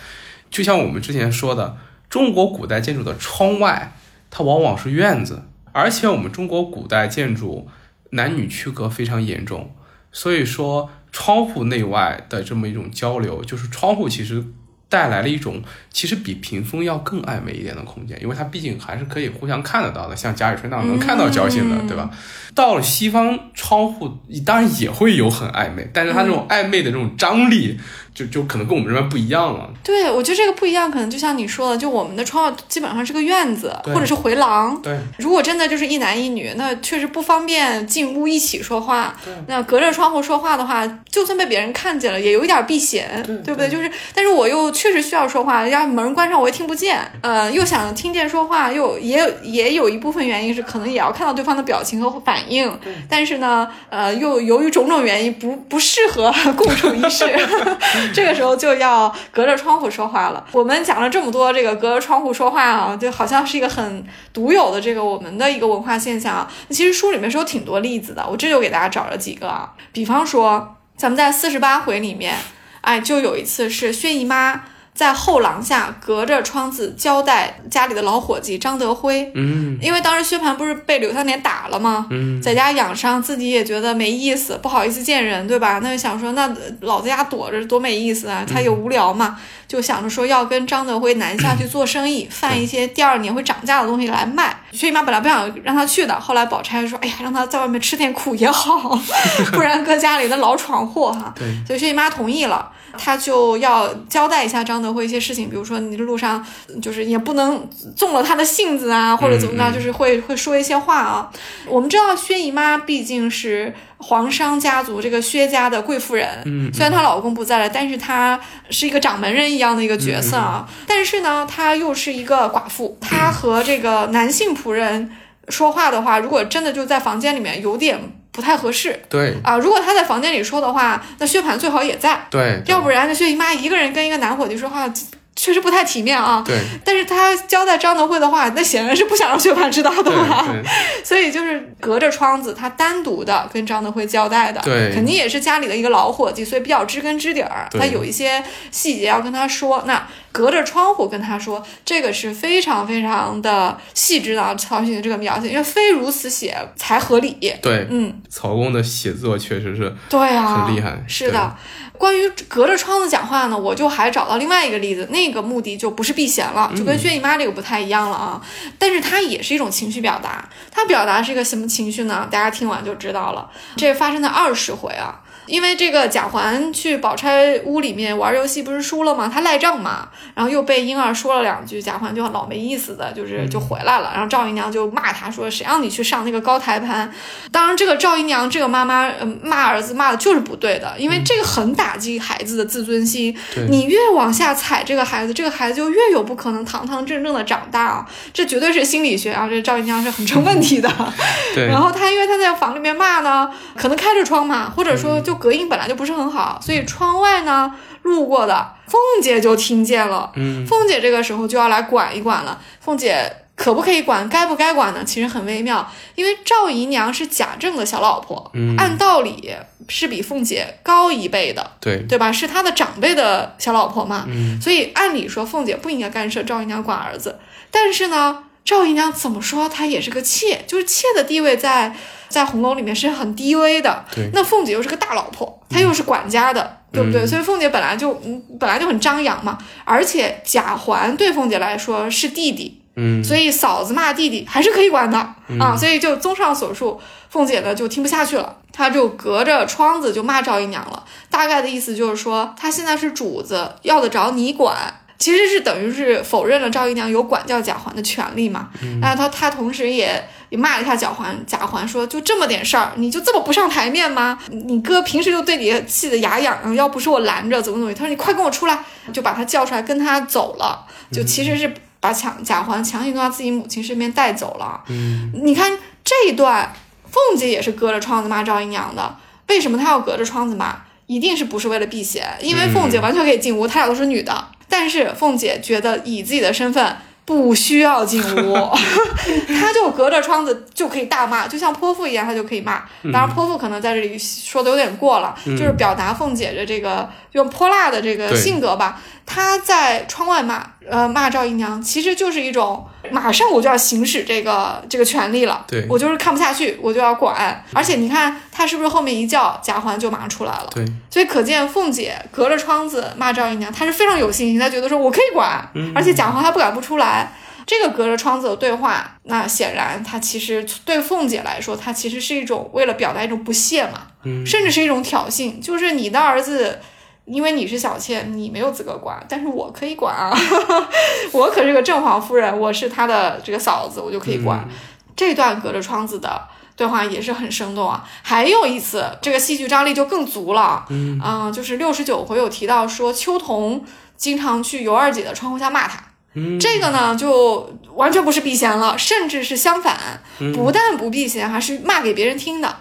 就像我们之前说的，中国古代建筑的窗外。它往往是院子，而且我们中国古代建筑男女区隔非常严重，所以说窗户内外的这么一种交流，就是窗户其实带来了一种其实比屏风要更暧昧一点的空间，因为它毕竟还是可以互相看得到的，像贾雨村那样能看到交信的，嗯对吧？到了西方，窗户当然也会有很暧昧，但是它这种暧昧的这种张力，就就可能跟我们这边不一样了。对，我觉得这个不一样，可能就像你说的，就我们的窗户基本上是个院子，或者是回廊。对，如果真的就是一男一女，那确实不方便进屋一起说话。那隔着窗户说话的话，就算被别人看见了，也有一点避嫌，对不对？就是，但是我又确实需要说话，要门关上我也听不见，呃，又想听见说话，又也有也有一部分原因是可能也要看到对方的表情和反应，但是呢，呃，又由于种种原因不不适合 共处一室，这个时候就要隔着窗户说话了。我们讲了这么多这个隔着窗户说话啊，就好像是一个很独有的这个我们的一个文化现象啊。其实书里面是有挺多例子的，我这就给大家找了几个啊，比方说咱们在四十八回里面，哎，就有一次是薛姨妈。在后廊下隔着窗子交代家里的老伙计张德辉，嗯因为当时薛蟠不是被柳湘莲打了吗？嗯，在家养伤，自己也觉得没意思，不好意思见人，对吧？那就想说，那老在家躲着多没意思啊！他也无聊嘛，就想着说要跟张德辉南下去做生意，贩一些第二年会涨价的东西来卖。薛姨妈本来不想让他去的，后来宝钗说：“哎呀，让他在外面吃点苦也好，不然搁家里那老闯祸哈。”对，所以薛姨妈同意了。他就要交代一下张德辉一些事情，比如说你这路上就是也不能纵了他的性子啊，或者怎么着，就是会会说一些话啊。我们知道薛姨妈毕竟是皇商家族这个薛家的贵妇人，嗯虽然她老公不在了，但是她是一个掌门人一样的一个角色啊。但是呢，她又是一个寡妇，她和这个男性仆人说话的话，如果真的就在房间里面有点不太合适。对。啊。如果他在房间里说的话，那薛蟠最好也在，对，要不然那薛姨妈一个人跟一个男伙计说话，确实不太体面啊。对但是他交代张德惠的话，那显然是不想让薛蟠知道的嘛。所以就是隔着窗子，他单独的跟张德惠交代的，对肯定也是家里的一个老伙计，所以比较知根知底儿。对他有一些细节要跟他说，那隔着窗户跟他说，这个是非常非常的细致的啊曹雪芹这个描写，因为非如此写才合理。对，嗯，曹公的写作确实是对啊，很厉害是的。关于隔着窗子讲话呢，我就还找到另外一个例子，那个目的就不是避嫌了，就跟薛姨妈这个不太一样了啊。但是它也是一种情绪表达，它表达是一个什么情绪呢？大家听完就知道了。这发生在二十回啊。因为这个贾环去宝钗屋里面玩游戏，不是输了吗？他赖账嘛，然后又被婴儿说了两句，贾环就老没意思的，就是就回来了。然后赵姨娘就骂他说：“谁让你去上那个高台盘？”当然，这个赵姨娘这个妈妈，呃，骂儿子骂的就是不对的，因为这个很打击孩子的自尊心。你越往下踩这个孩子，这个孩子就越有不可能堂堂正正的长大啊！这绝对是心理学啊，这赵姨娘是很成问题的。对，然后他因为他在房里面骂呢，可能开着窗嘛，或者说就隔音本来就不是很好，所以窗外呢路过的凤姐就听见了。嗯，凤姐这个时候就要来管一管了。凤姐可不可以管，该不该管呢？其实很微妙，因为赵姨娘是贾政的小老婆，嗯按道理是比凤姐高一辈的，对，对吧？是她的长辈的小老婆嘛，嗯所以按理说凤姐不应该干涉赵姨娘管儿子。但是呢，赵姨娘怎么说她也是个妾，就是妾的地位在在红楼里面是很低微的。对那凤姐又是个大老婆，她又是管家的，对不对？嗯所以凤姐本来就嗯本来就很张扬嘛，而且贾环对凤姐来说是弟弟。嗯，所以嫂子骂弟弟还是可以管的、啊，所以就综上所述，凤姐呢就听不下去了，她就隔着窗子就骂赵姨娘了。大概的意思就是说，她现在是主子，要得着你管。其实是等于是否认了赵姨娘有管教贾环的权利嘛？那他他同时也也骂了一下贾环，贾环说就这么点事儿，你就这么不上台面吗？你哥平时就对你气得牙痒痒，要不是我拦着，怎么怎么？他说你快跟我出来，就把他叫出来跟他走了，就其实是把强贾环强行到自己母亲身边带走了。嗯，你看这一段，凤姐也是隔着窗子骂赵姨娘的，为什么她要隔着窗子骂？一定是不是为了避嫌？因为凤姐完全可以进屋，她俩都是女的，但是凤姐觉得以自己的身份不需要进屋，她就隔着窗子就可以大骂，就像泼妇一样，她就可以骂。当然，泼妇可能在这里说的有点过了，就是表达凤姐的这个用泼辣的这个性格吧。她在窗外骂，呃，骂赵姨娘，其实就是一种马上我就要行使这个这个权利了，对我就是看不下去，我就要管。而且你看他是不是后面一叫，贾环就马上出来了。对，所以可见凤姐隔着窗子骂赵姨娘，她是非常有信心，她觉得说我可以管，而且贾环还不敢不出来。这个隔着窗子的对话，那显然他其实对凤姐来说，她其实是一种为了表达一种不屑嘛，甚至是一种挑衅，就是你的儿子。因为你是小妾，你没有资格管，但是我可以管啊！我可是个正房夫人，我是他的这个嫂子，我就可以管。这段隔着窗子的对话也是很生动啊。还有一次，这个戏剧张力就更足了。嗯啊、就是六十九回有提到说，秋桐经常去尤二姐的窗户下骂她。嗯，这个呢，就完全不是避嫌了，甚至是相反，不但不避嫌，还是骂给别人听的。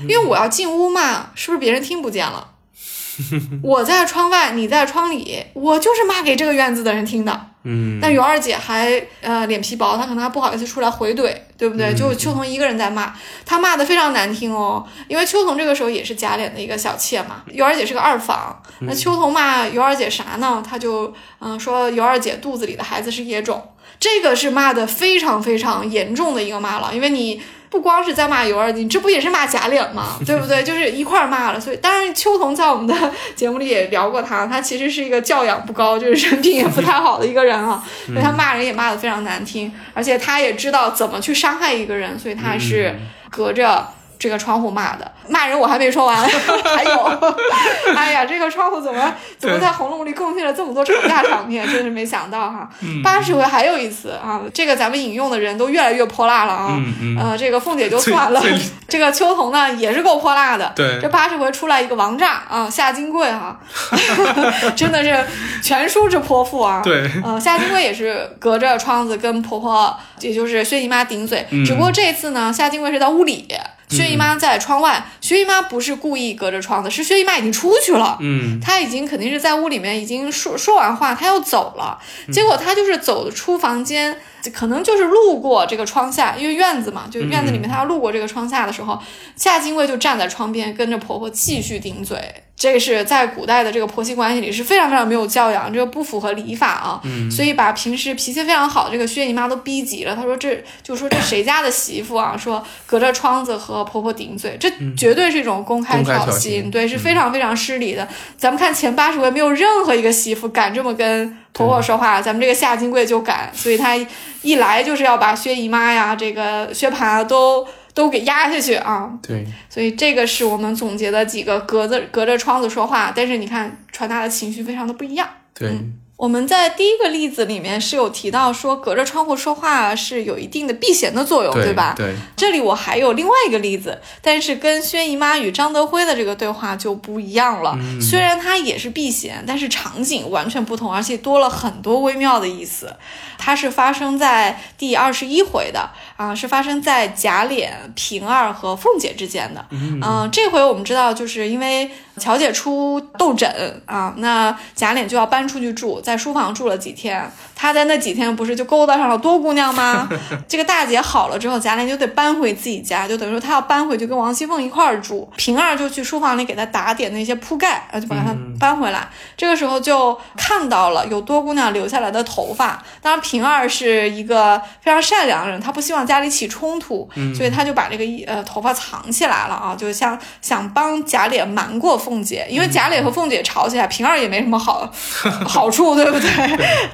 因为我要进屋骂，是不是别人听不见了？我在窗外，你在窗里，我就是骂给这个院子的人听的。嗯，但尤二姐还呃脸皮薄，她可能还不好意思出来回怼，对不对？就秋桐一个人在骂，她骂的非常难听哦。因为秋桐这个时候也是贾琏的一个小妾嘛，尤二姐是个二房，那秋桐骂尤二姐啥呢？她就嗯、说尤二姐肚子里的孩子是野种，这个是骂的非常非常严重的一个骂了，因为你。不光是在骂尤二姐，你这不也是骂贾琏吗？对不对？就是一块儿骂了。所以，当然秋桐在我们的节目里也聊过他，他其实是一个教养不高，就是人品也不太好的一个人啊。所以他骂人也骂得非常难听，而且他也知道怎么去伤害一个人，所以他是隔着这个窗户骂的。骂人我还没说完，还有，哎呀，这个窗户怎么怎么在《红楼梦》里贡献了这么多吵架场面，真是没想到哈。八十回还有一次啊，这个咱们引用的人都越来越泼辣了啊。嗯嗯，呃，这个凤姐就算了这个秋桐呢也是够泼辣的。对这八十回出来一个王炸啊，夏金贵哈、真的是全书之泼妇啊。对，呃，夏金贵也是隔着窗子跟婆婆，也就是薛姨妈顶嘴，嗯只不过这次呢，夏金贵是在屋里。薛姨妈在窗外，薛姨妈不是故意隔着窗的，是薛姨妈已经出去了。嗯，她已经肯定是在屋里面已经说说完话，她要走了。结果她就是走出房间，可能就是路过这个窗下，因为院子嘛，就院子里面她要路过这个窗下的时候，夏金桂就站在窗边，跟着婆婆继续顶嘴。这是在古代的这个婆媳关系里是非常非常没有教养，这个不符合礼法啊。嗯，所以把平时脾气非常好的这个薛姨妈都逼急了。她说这就说这谁家的媳妇啊，说隔着窗子和婆婆顶嘴，这绝对是一种公开挑挑衅对，是非常非常失礼的。咱们看前八十回，没有任何一个媳妇敢这么跟婆婆说话，咱们这个夏金桂就敢，所以她一来就是要把薛姨妈呀、这个薛蟠啊都都给压下去啊。对，所以这个是我们总结的几个隔着隔着窗子说话，但是你看传达的情绪非常的不一样。对，我们在第一个例子里面是有提到说，隔着窗户说话是有一定的避嫌的作用，对吧？对，这里我还有另外一个例子，但是跟薛姨妈与张德辉的这个对话就不一样了。嗯虽然它也是避嫌，但是场景完全不同，而且多了很多微妙的意思。它是发生在第二十一回的啊，是发生在贾琏、平儿和凤姐之间的。嗯、这回我们知道，就是因为乔姐出痘疹啊，那贾琏就要搬出去住，在书房住了几天。他在那几天不是就勾搭上了多姑娘吗？这个大姐好了之后，贾琏就得搬回自己家，就等于说他要搬回去跟王熙凤一块儿住。平儿就去书房里给他打点那些铺盖，啊，就把他搬回来。这个时候就看到了有多姑娘留下来的头发。当然，平儿是一个非常善良的人，她不希望家里起冲突，所以她就把这个一呃头发藏起来了啊，就像想帮贾琏瞒过凤姐，因为贾琏和凤姐吵起来，平儿也没什么好 好处，对不对？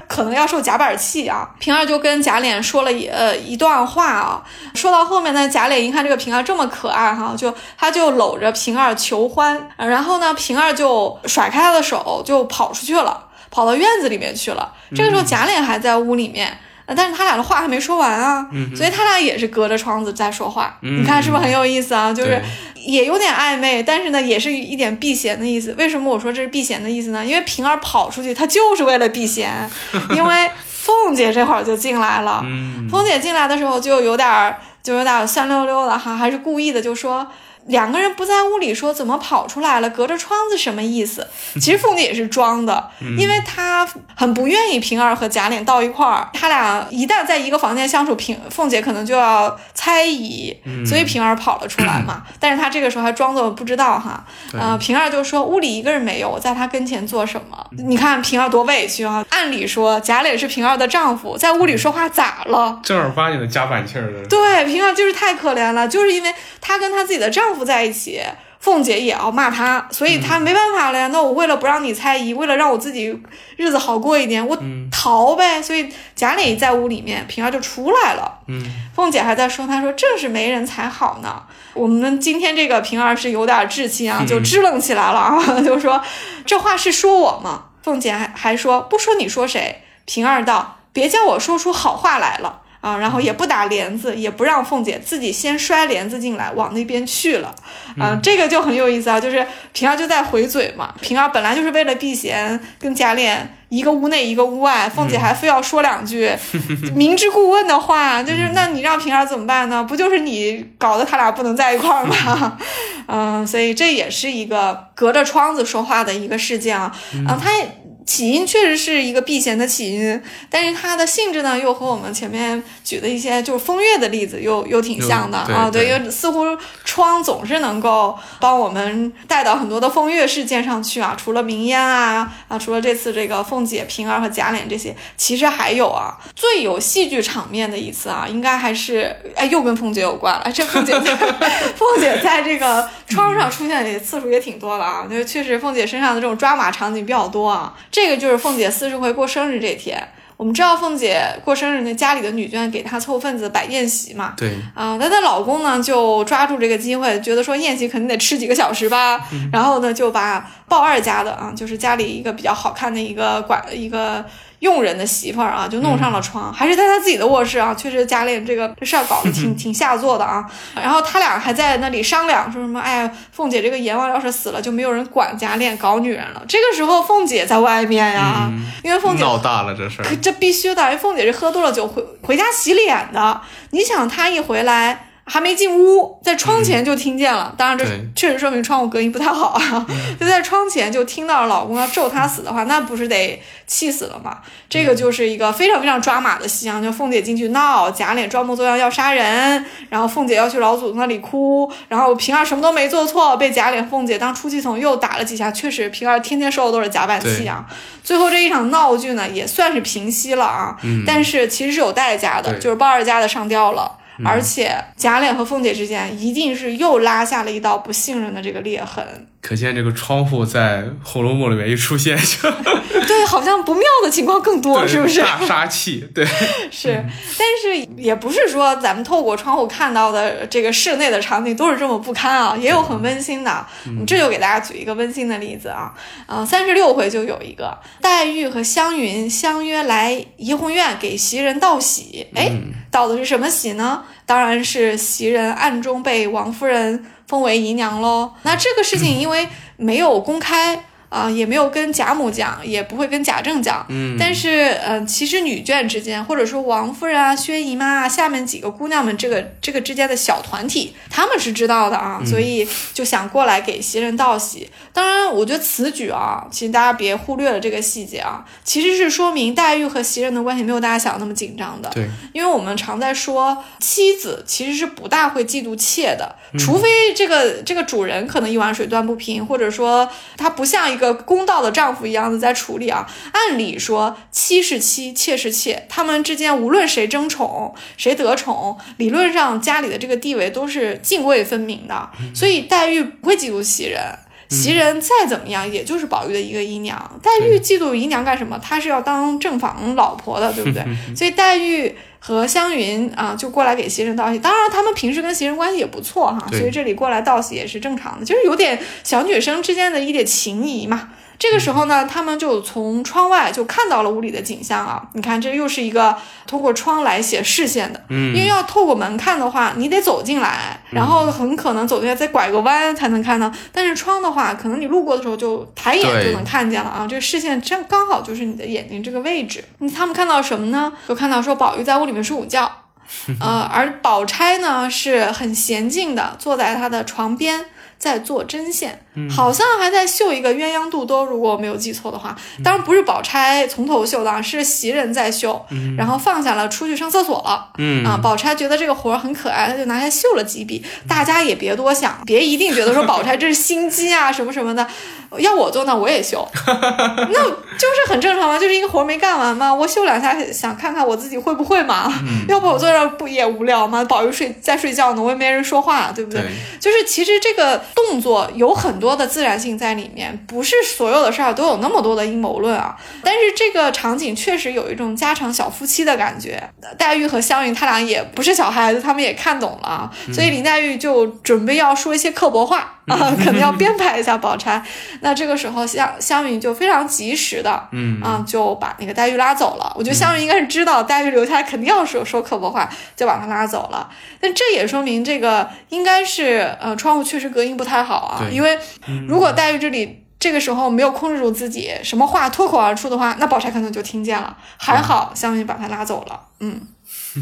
可能要受夹板气啊。平儿就跟贾琏说了一呃一段话啊，说到后面呢，贾琏一看这个平儿这么可爱哈，就他就搂着平儿求欢，呃然后呢，平儿就甩开他的手就跑出去了，跑到院子里面去了。这个时候贾琏还在屋里面。呃但是他俩的话还没说完啊，所以他俩也是隔着窗子在说话。你看是不是很有意思啊？就是也有点暧昧，但是呢，也是一点避嫌的意思。为什么我说这是避嫌的意思呢？因为平儿跑出去，她就是为了避嫌，因为凤姐这会儿就进来了。嗯，凤姐进来的时候就有点儿，就有点儿酸溜溜的哈，还是故意的，就说两个人不在屋里说怎么跑出来了，隔着窗子什么意思？其实凤姐也是装的，因为她很不愿意平儿和贾琏到一块儿，他俩一旦在一个房间相处，平凤姐可能就要猜疑，所以平儿跑了出来嘛。但是她这个时候还装作不知道哈，对呃，平儿就说屋里一个人没有，我在她跟前做什么？你看平儿多委屈啊！按理说贾琏是平儿的丈夫，在屋里说话咋了？正儿八经的夹板气儿的，对，平儿就是太可怜了，就是因为她跟她自己的丈夫在一起，凤姐也要骂他，所以他没办法了呀。那我为了不让你猜疑，为了让我自己日子好过一点，我逃呗。所以贾琏在屋里面，平儿就出来了。嗯，凤姐还在说，她说正是没人才好呢。我们今天这个平儿是有点志气啊，就支棱起来了啊，就说这话是说我吗？凤姐还还说不说你说谁？平儿道别叫我说出好话来了。啊，然后也不打帘子，也不让凤姐自己先摔帘子进来，往那边去了。啊，这个就很有意思啊，就是平儿就在回嘴嘛。平儿本来就是为了避嫌，跟贾琏一个屋内一个屋外，凤姐还非要说两句 明知故问的话，就是那你让平儿怎么办呢？不就是你搞得他俩不能在一块儿吗？嗯，所以这也是一个隔着窗子说话的一个事件啊。啊，他也。起因确实是一个避嫌的起因，但是它的性质呢，又和我们前面举的一些就是风月的例子又又挺像的啊。对，又似乎窗总是能够帮我们带到很多的风月事件上去啊。除了明烟啊啊，除了这次这个凤姐、平儿和贾琏这些，其实还有啊，最有戏剧场面的一次啊，应该还是哎又跟凤姐有关了。哎这凤姐在 凤姐在这个窗上出现的次数也挺多了啊，就确实凤姐身上的这种抓马场景比较多啊。这个就是凤姐四十回过生日这天，我们知道凤姐过生日，那家里的女眷给她凑份子摆宴席嘛。对，啊，那她老公呢就抓住这个机会，觉得说宴席肯定得吃几个小时吧，然后呢就把鲍二家的啊，就是家里一个比较好看的一个管一个佣人的媳妇儿啊，就弄上了床，还是在他自己的卧室啊，确实贾琏这个这事儿搞得挺 挺下作的啊。然后他俩还在那里商量，说什么哎，凤姐这个阎王要是死了，就没有人管贾琏搞女人了。这个时候凤姐在外面呀，因为凤姐闹大了这事儿，这必须的，因为凤姐是喝多了酒回回家洗脸的。你想她一回来还没进屋，在窗前就听见了。当然，这确实说明窗户隔音不太好啊。就在窗前就听到老公要咒她死的话，那不是得气死了吗？这个就是一个非常非常抓马的戏啊！就凤姐进去闹，贾琏装模作样要杀人，然后凤姐要去老祖宗那里哭，然后平儿什么都没做错，被贾琏、凤姐当出气筒又打了几下。确实，平儿天天受的都是夹板气啊。最后这一场闹剧呢，也算是平息了啊。但是其实是有代价的，就是鲍二家的上吊了。而且贾琏和凤姐之间一定是又拉下了一道不信任的这个裂痕，可见这个窗户在《红楼梦》里面一出现就 对，好像不妙的情况更多，是不是？大杀气，对，是，但是也不是说咱们透过窗户看到的这个室内的场景都是这么不堪啊，也有很温馨的。嗯，这就给大家举一个温馨的例子啊，嗯、三十六回就有一个黛玉和湘云相约来怡红院给袭人道喜，哎，道的是什么喜呢？当然是袭人暗中被王夫人封为姨娘喽。那这个事情因为没有公开。啊、也没有跟贾母讲，也不会跟贾政讲，嗯，但是，呃，其实女眷之间，或者说王夫人啊、薛姨妈啊，下面几个姑娘们，这个这个之间的小团体，他们是知道的啊，所以就想过来给袭人道喜。当然，我觉得此举啊，其实大家别忽略了这个细节啊，其实是说明黛玉和袭人的关系没有大家想的那么紧张的。对，因为我们常在说，妻子其实是不大会嫉妒妾的，除非这个这个主人可能一碗水端不平，或者说他不像一个公道的丈夫一样的在处理啊。按理说，妻是妻，妾是妾，他们之间无论谁争宠，谁得宠，理论上家里的这个地位都是泾渭分明的，所以黛玉不会嫉妒袭人。袭人再怎么样，也就是宝玉的一个姨娘。黛玉嫉妒姨娘干什么？她是要当正房老婆的，对不对？所以黛玉和湘云啊，就过来给袭人道喜。当然，他们平时跟袭人关系也不错哈，所以这里过来道喜也是正常的，就是有点小女生之间的一点情谊嘛。这个时候呢，他们就从窗外就看到了屋里的景象啊。你看，这又是一个通过窗来写视线的，嗯因为要透过门看的话，你得走进来，然后很可能走进来再拐个弯才能看到。但是窗的话，可能你路过的时候就抬眼就能看见了啊。这个视线正刚好就是你的眼睛这个位置。嗯他们看到什么呢？就看到说宝玉在屋里面睡午觉，呃，而宝钗呢是很娴静的坐在她的床边。在做针线，好像还在绣一个鸳鸯肚兜，如果我没有记错的话，当然不是宝钗从头绣的，啊，是袭人在绣，然后放下了，出去上厕所了。嗯啊，宝钗觉得这个活儿很可爱，她就拿下绣了几笔。大家也别多想，别一定觉得说宝钗这是心机啊什么什么的。要我做呢，我也绣，那就是很正常嘛，就是一个活儿没干完嘛，我绣两下，想看看我自己会不会嘛。要不我坐这儿不也无聊吗？宝玉睡在睡觉呢，我也没人说话，对不对？对，就是其实这个动作有很多的自然性在里面，不是所有的事儿都有那么多的阴谋论啊。但是这个场景确实有一种家常小夫妻的感觉。黛玉和湘云他俩也不是小孩子，他们也看懂了啊，所以林黛玉就准备要说一些刻薄话啊，可能要编排一下宝钗。那这个时候湘湘云就非常及时的，嗯啊，就把那个黛玉拉走了。我觉得湘云应该是知道黛玉留下来肯定要说说刻薄话，就把她拉走了。但这也说明这个应该是呃窗户确实隔音不太好啊，因为如果黛玉这里。这个时候没有控制住自己，什么话脱口而出的话，那宝钗可能就听见了。还好湘云把她拉走了。嗯，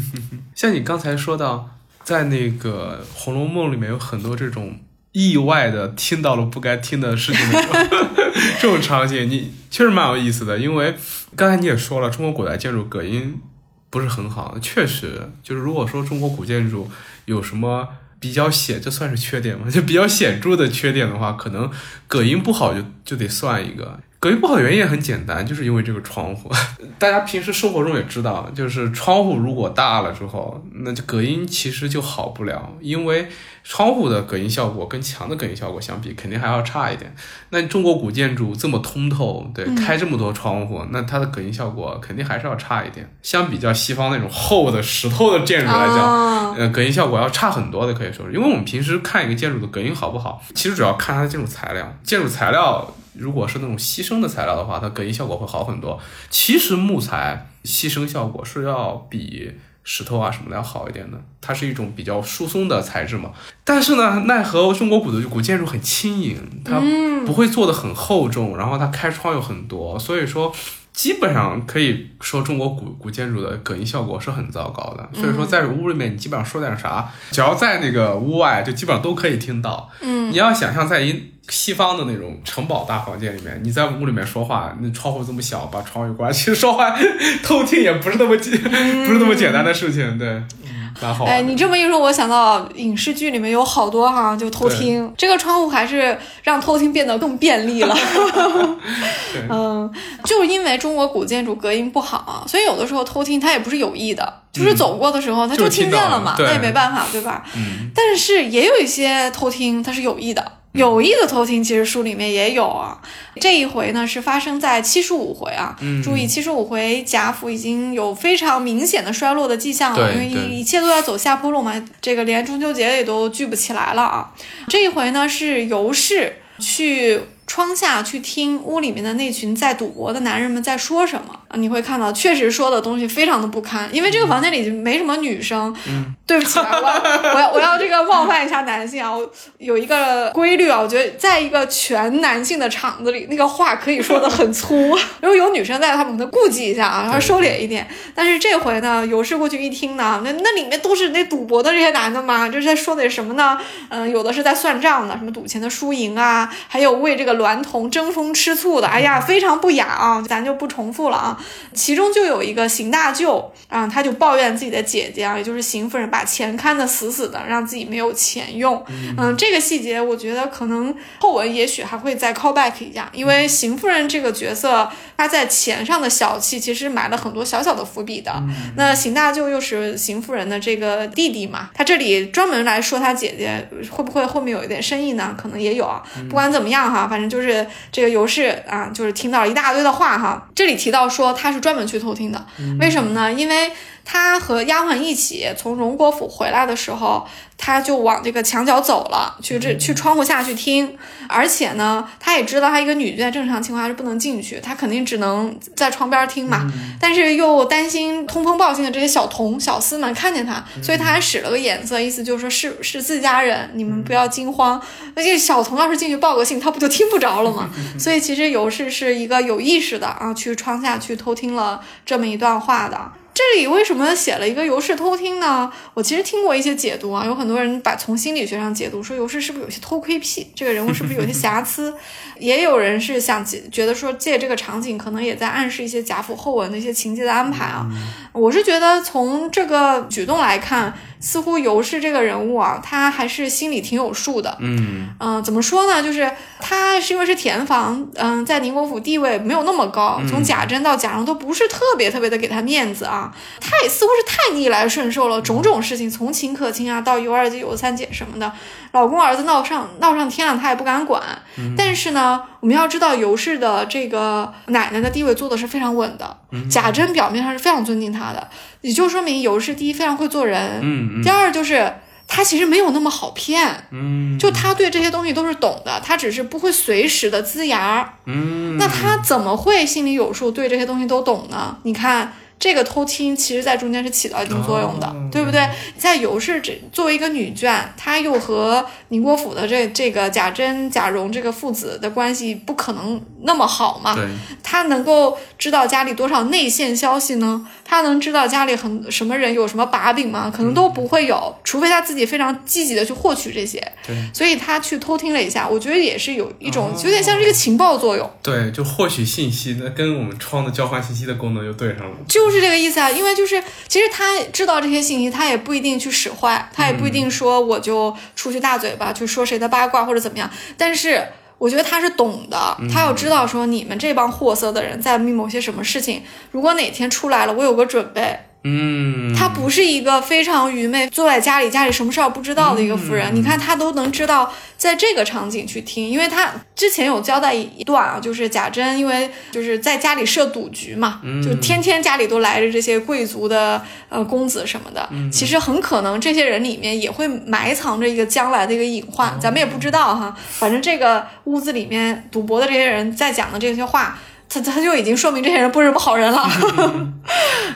像你刚才说到，在那个《红楼梦》里面有很多这种意外的听到了不该听的事情的时候 这种场景，你确实蛮有意思的。因为刚才你也说了，中国古代建筑隔音不是很好，确实就是如果说中国古建筑有什么。比较显，这算是缺点吗？就比较显著的缺点的话，可能隔音不好就就得算一个。隔音不好原因也很简单，就是因为这个窗户。大家平时生活中也知道，就是窗户如果大了之后，那就隔音其实就好不了，因为窗户的隔音效果跟墙的隔音效果相比，肯定还要差一点。那中国古建筑这么通透，对，开这么多窗户，那它的隔音效果肯定还是要差一点。相比较西方那种厚的石头的建筑来讲，啊呃，隔音效果要差很多的，可以说是，因为我们平时看一个建筑的隔音好不好，其实主要看它的建筑材料。建筑材料如果是那种牺牲的材料的话，它隔音效果会好很多。其实木材牺牲效果是要比石头啊什么的要好一点的，它是一种比较疏松的材质嘛。但是呢，奈何中国古的古建筑很轻盈，它不会做的很厚重，然后它开窗又很多，所以说。基本上可以说中国古古建筑的隔音效果是很糟糕的，所以说在屋里面你基本上说点啥，只要在那个屋外，就基本上都可以听到。嗯，你要想象在一西方的那种城堡大房间里面，你在屋里面说话，那窗户这么小，把窗户一关，其实说话 偷听也不是那么简，不是那么简单的事情，对。蛮好哎，你这么一说，我想到影视剧里面有好多哈，就偷听。这个窗户还是让偷听变得更便利了。对嗯，就是因为中国古建筑隔音不好，所以有的时候偷听它也不是有意的，就是走过的时候他就听见了嘛，对那也没办法，对吧？嗯，但是也有一些偷听它是有意的。有意的偷听，其实书里面也有啊。这一回呢是发生在七十五回啊，嗯注意七十五回贾府已经有非常明显的衰落的迹象了，因为一一切都要走下坡路嘛，这个连中秋节也都聚不起来了啊。这一回呢是尤氏去窗下去听屋里面的那群在赌博的男人们在说什么啊，你会看到确实说的东西非常的不堪，因为这个房间里没什么女生。嗯 对不起啊，我要我要我要这个冒犯一下男性啊，我有一个规律啊，我觉得在一个全男性的场子里，那个话可以说的很粗，如果有女生在，他们可能顾忌一下啊，然后收敛一点。但是这回呢，有事过去一听呢，那那里面都是那赌博的这些男的嘛，这是在说的什么呢？嗯、有的是在算账的，什么赌钱的输赢啊，还有为这个娈童争风吃醋的，哎呀，非常不雅啊，咱就不重复了啊。其中就有一个邢大舅啊，他就抱怨自己的姐姐啊，也就是邢夫人把钱看得死死的，让自己没有钱用。嗯，这个细节我觉得可能后文也许还会再 call back 一下，因为邢夫人这个角色，她在钱上的小气其实埋了很多小小的伏笔的。那邢大舅又是邢夫人的这个弟弟嘛，他这里专门来说他姐姐，会不会后面有一点深意呢？可能也有啊。不管怎么样哈，反正就是这个尤氏啊，就是听到了一大堆的话哈。这里提到说他是专门去偷听的，为什么呢？因为他和丫鬟一起从荣国府回来的时候，他就往这个墙角走了，去这去窗户下去听。而且呢，他也知道他一个女眷正常情况下是不能进去，他肯定只能在窗边听嘛。但是又担心通风报信的这些小童小厮们看见他，所以他还使了个眼色，意思就是说是是自家人，你们不要惊慌。那这小童要是进去报个信，他不就听不着了吗？所以其实尤氏是一个有意识的啊，去窗下去偷听了这么一段话的。这里为什么写了一个尤氏偷听呢？我其实听过一些解读啊，有很多人把从心理学上解读，说尤氏是不是有些偷窥癖，这个人物是不是有些瑕疵？也有人是想借觉得说借这个场景，可能也在暗示一些贾府后文的一些情节的安排啊。我是觉得从这个举动来看，似乎尤氏这个人物啊，他还是心里挺有数的。嗯嗯，怎么说呢？就是他是因为是田房，嗯，在宁国府地位没有那么高，从贾珍到贾蓉都不是特别特别的给他面子啊。他也似乎是太逆来顺受了，种种事情从秦可卿啊到尤二姐、尤三姐什么的，老公儿子闹上闹上天了，他也不敢管。但是呢，我们要知道尤氏的这个奶奶的地位做的是非常稳的，贾珍表面上是非常尊敬她的，也就说明尤氏第一非常会做人，嗯第二就是她其实没有那么好骗。嗯就他对这些东西都是懂的，他只是不会随时的呲牙。嗯，那他怎么会心里有数，对这些东西都懂呢？你看。这个偷听其实在中间是起到一定作用的，哦对不对？在尤氏这作为一个女眷，她又和宁国府的这这个贾珍、贾蓉这个父子的关系不可能那么好嘛。对，她能够知道家里多少内线消息呢？她能知道家里很什么人有什么把柄吗？可能都不会有，除非她自己非常积极的去获取这些。对所以她去偷听了一下，我觉得也是有一种哦有点像是一个情报作用，对，就获取信息，那跟我们窗的交换信息的功能就对上了。就是这个意思啊。因为就是其实他知道这些信息，他也不一定去使坏，他也不一定说我就出去大嘴巴去说谁的八卦或者怎么样，但是。我觉得他是懂的，他要知道说你们这帮货色的人在密谋些什么事情，如果哪天出来了，我有个准备。嗯，她不是一个非常愚昧，坐在家里家里什么事儿不知道的一个夫人。你看她都能知道在这个场景去听，因为她之前有交代一段啊，就是贾珍因为就是在家里设赌局嘛，就天天家里都来着这些贵族的呃公子什么的。其实很可能这些人里面也会埋藏着一个将来的一个隐患，咱们也不知道哈。反正这个屋子里面赌博的这些人在讲的这些话。他他就已经说明这些人不是什么好人了，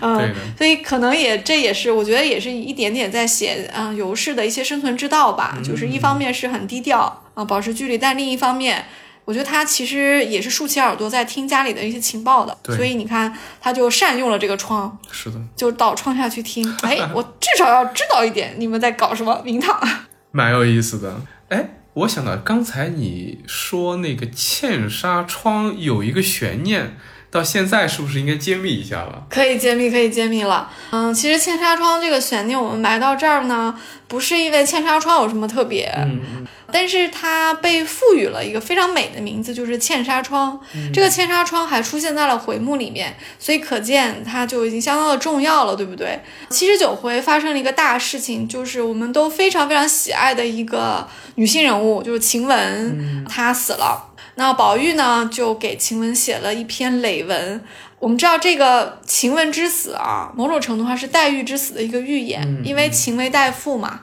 嗯，所以可能也这也是我觉得也是一点点在写嗯尤氏的一些生存之道吧，就是一方面是很低调啊、保持距离，但另一方面。我我觉得他其实也是竖起耳朵在听家里的一些情报的，所以你看，他就善用了这个窗，是的，就到窗下去听。哎，我至少要知道一点你们在搞什么名堂。蛮有意思的。哎，我想到刚才你说那个嵌纱窗有一个悬念，到现在是不是应该揭秘一下了？可以揭秘，可以揭秘了。嗯，其实嵌纱窗这个悬念我们埋到这儿呢，不是因为嵌纱窗有什么特别，嗯但是它被赋予了一个非常美的名字，就是嵌纱窗。这个嵌纱窗还出现在了回目里面，所以可见它就已经相当的重要了，对不对？七十九回发生了一个大事情，就是我们都非常非常喜爱的一个女性人物，就是晴雯，她死了。那宝玉呢，就给晴雯写了一篇累文。我们知道这个晴雯之死啊，某种程度上是黛玉之死的一个预演，因为晴为黛父嘛。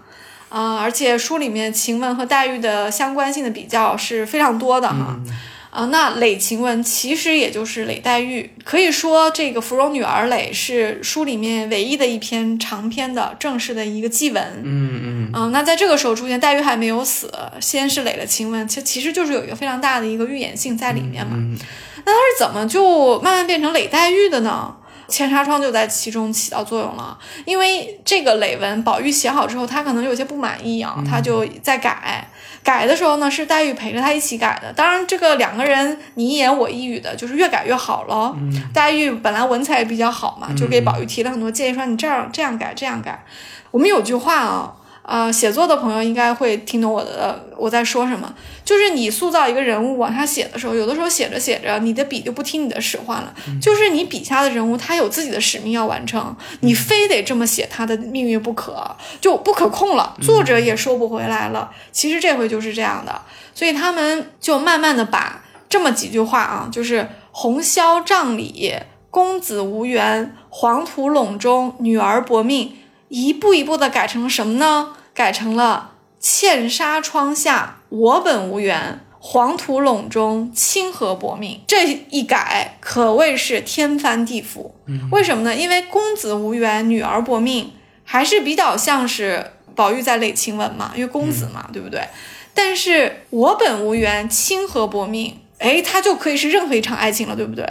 啊、而且书里面晴雯和黛玉的相关性的比较是非常多的哈。啊、那累晴雯其实也就是累黛玉，可以说这个芙蓉女儿累是书里面唯一的一篇长篇的正式的一个祭文。嗯嗯嗯，那在这个时候出现，黛玉还没有死，先是累了晴雯，其其实就是有一个非常大的一个预演性在里面嘛。嗯那它是怎么就慢慢变成累黛玉的呢？千纱窗就在其中起到作用了，因为这个累文宝玉写好之后，他可能有些不满意啊，他就在改。改的时候呢，是黛玉陪着他一起改的。当然，这个两个人你一言我一语的，就是越改越好了。黛玉本来文采也比较好嘛，就给宝玉提了很多建议，说你这样这样改，这样改。我们有句话啊，呃，写作的朋友应该会听懂我的我在说什么，就是你塑造一个人物往下写的时候，有的时候写着写着，你的笔就不听你的使唤了，就是你笔下的人物他有自己的使命要完成，你非得这么写他的命运不可，就不可控了，作者也收不回来了。其实这回就是这样的，所以他们就慢慢的把这么几句话啊，就是红绡帐里，公子无缘，黄土陇中，女儿薄命。一步一步的改成了什么呢？改成了嵌纱窗下，我本无缘；黄土陇中，清河薄命。这一改可谓是天翻地覆。为什么呢？因为公子无缘，女儿薄命，还是比较像是宝玉在垒晴雯嘛，因为公子嘛，对不对？但是我本无缘，清河薄命，哎，它就可以是任何一场爱情了，对不对？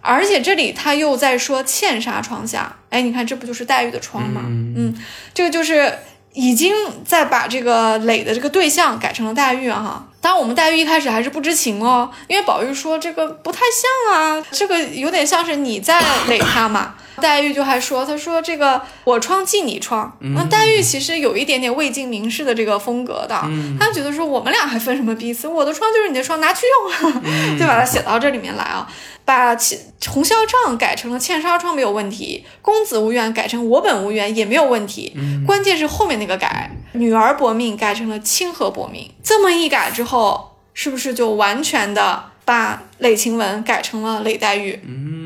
而且这里他又在说嵌纱窗下，哎，你看这不就是黛玉的窗吗？嗯这个就是已经在把这个磊的这个对象改成了黛玉啊哈。当然，我们黛玉一开始还是不知情哦，因为宝玉说这个不太像啊，这个有点像是你在磊他嘛。黛玉就还说，她说这个我窗即你窗，那黛玉其实有一点点魏晋名士的这个风格的，她觉得说我们俩还分什么彼此，我的窗就是你的窗，拿去用啊，就把它写到这里面来啊。把嵌红绡帐改成了嵌纱窗没有问题，公子无缘改成我本无缘也没有问题，关键是后面那个改，女儿薄命改成了清河薄命，这么一改之后，是不是就完全的把累晴雯改成了累黛玉？嗯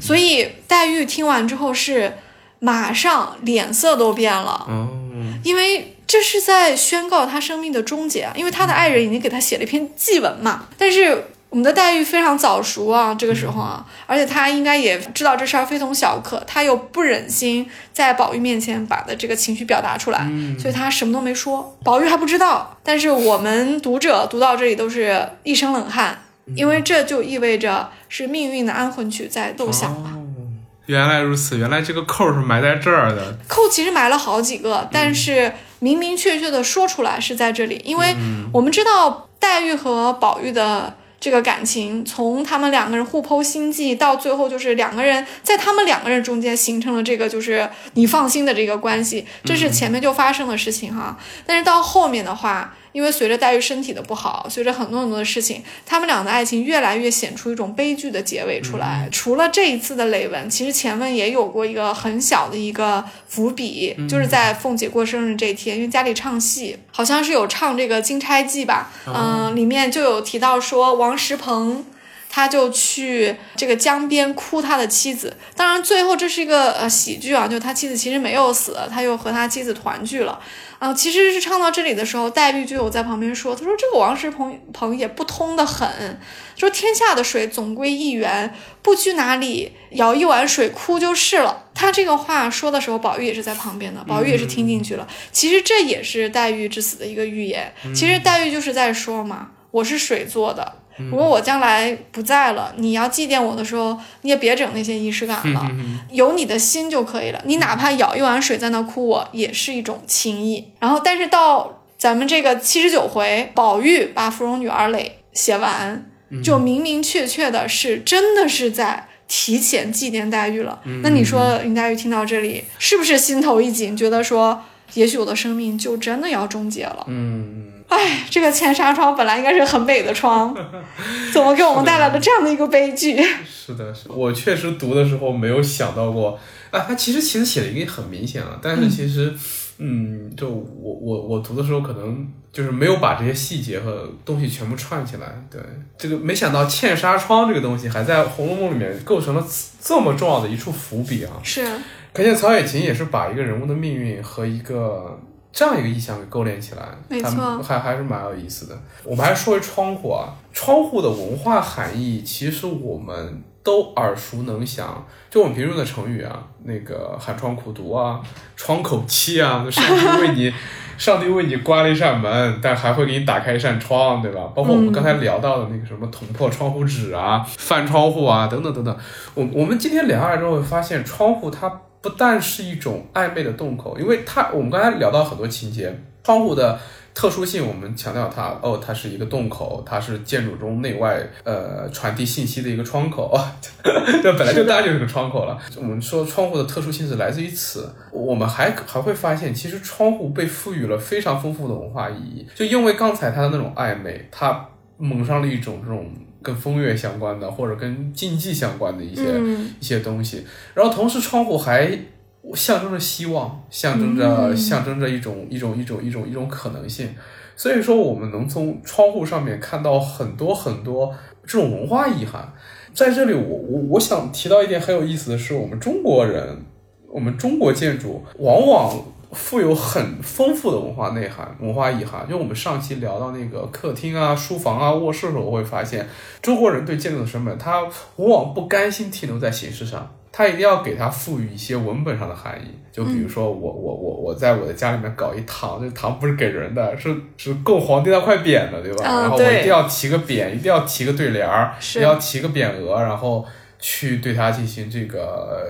所以黛玉听完之后是马上脸色都变了，哦，因为这是在宣告她生命的终结啊，因为她的爱人已经给她写了一篇祭文嘛，但是。我们的黛玉非常早熟啊，这个时候啊，而且她应该也知道这事儿非同小可，她又不忍心在宝玉面前把的这个情绪表达出来，所以她什么都没说。宝玉还不知道，但是我们读者读到这里都是一身冷汗，因为这就意味着是命运的安魂曲在奏响嘛。哦，原来如此，原来这个扣儿是埋在这儿的。扣其实埋了好几个，但是明明确确的说出来是在这里，因为我们知道黛玉和宝玉的这个感情，从他们两个人互剖心迹，到最后就是两个人在他们两个人中间形成了这个就是你放心的这个关系，这是前面就发生的事情哈。但是到后面的话，因为随着黛玉身体的不好，随着很多很多的事情，他们俩的爱情越来越显出一种悲剧的结尾出来。除了这一次的累文，其实前文也有过一个很小的一个伏笔，就是在凤姐过生日这一天，因为家里唱戏，好像是有唱这个《金钗记》吧，嗯、里面就有提到说王石鹏。他就去这个江边哭他的妻子，当然最后这是一个呃喜剧啊，就他妻子其实没有死，他又和他妻子团聚了。啊、其实是唱到这里的时候，黛玉就有在旁边说：“他说这个王石鹏鹏也不通的很，说天下的水总归一源，不拘哪里，舀一碗水哭就是了。”他这个话说的时候，宝玉也是在旁边的，宝玉也是听进去了。其实这也是黛玉之死的一个预言。其实黛玉就是在说嘛，我是水做的。如果我将来不在了，你要祭奠我的时候，你也别整那些仪式感了，有你的心就可以了。你哪怕舀一碗水在那哭我，也是一种情谊。然后，但是到咱们这个七十九回，宝玉把芙蓉女儿蕾写完，就明明确确的是，真的是在提前祭奠黛玉了。那你说林黛玉听到这里，是不是心头一紧，觉得说，也许我的生命就真的要终结了？嗯。哎，这个千纱窗本来应该是很美的窗，怎么给我们带来了这样的一个悲剧？是的，是我确实读的时候没有想到过啊。他其实其实写的已经很明显了，但是其实，嗯，就我我我读的时候可能就是没有把这些细节和东西全部串起来。对，这个没想到嵌纱窗这个东西还在《红楼梦》里面构成了这么重要的一处伏笔啊！是，可见曹雪芹也是把一个人物的命运和一个。这样一个意象给勾连起来，没错，还还是蛮有意思的。我们还说回窗户啊，窗户的文化含义，其实我们都耳熟能详。就我们平时用的成语啊，那个寒窗苦读啊，窗口期啊，上帝为你，上帝为你关了一扇门，但还会给你打开一扇窗，对吧？包括我们刚才聊到的那个什么捅破窗户纸啊，翻窗户啊，等等等等。我我们今天聊下来之后，会发现窗户它。不但是一种暧昧的洞口，因为它我们刚才聊到很多情节，窗户的特殊性，我们强调它哦，它是一个洞口，它是建筑中内外呃传递信息的一个窗口，这本来就当然就是个窗口了。我们说窗户的特殊性是来自于此，我们还还会发现，其实窗户被赋予了非常丰富的文化意义，就因为刚才它的那种暧昧，它蒙上了一种这种。跟风月相关的，或者跟竞技相关的一些一些东西，然后同时窗户还象征着希望，象征着象征着一种一种一种一种一种可能性，所以说我们能从窗户上面看到很多很多这种文化意涵。在这里，我我我想提到一点很有意思的是，我们中国人，我们中国建筑往往。富有很丰富的文化内涵、文化意涵。就我们上期聊到那个客厅啊、书房啊、卧室的时候，我会发现中国人对建筑的审美，他往往不甘心停留在形式上，他一定要给它赋予一些文本上的含义。就比如说，我我我我在我的家里面搞一堂，这堂不是给人的，是是供皇帝那块匾的，对吧？然后我一定要提个匾，一定要提个对联儿，一要提个匾额，然后。去对它进行这个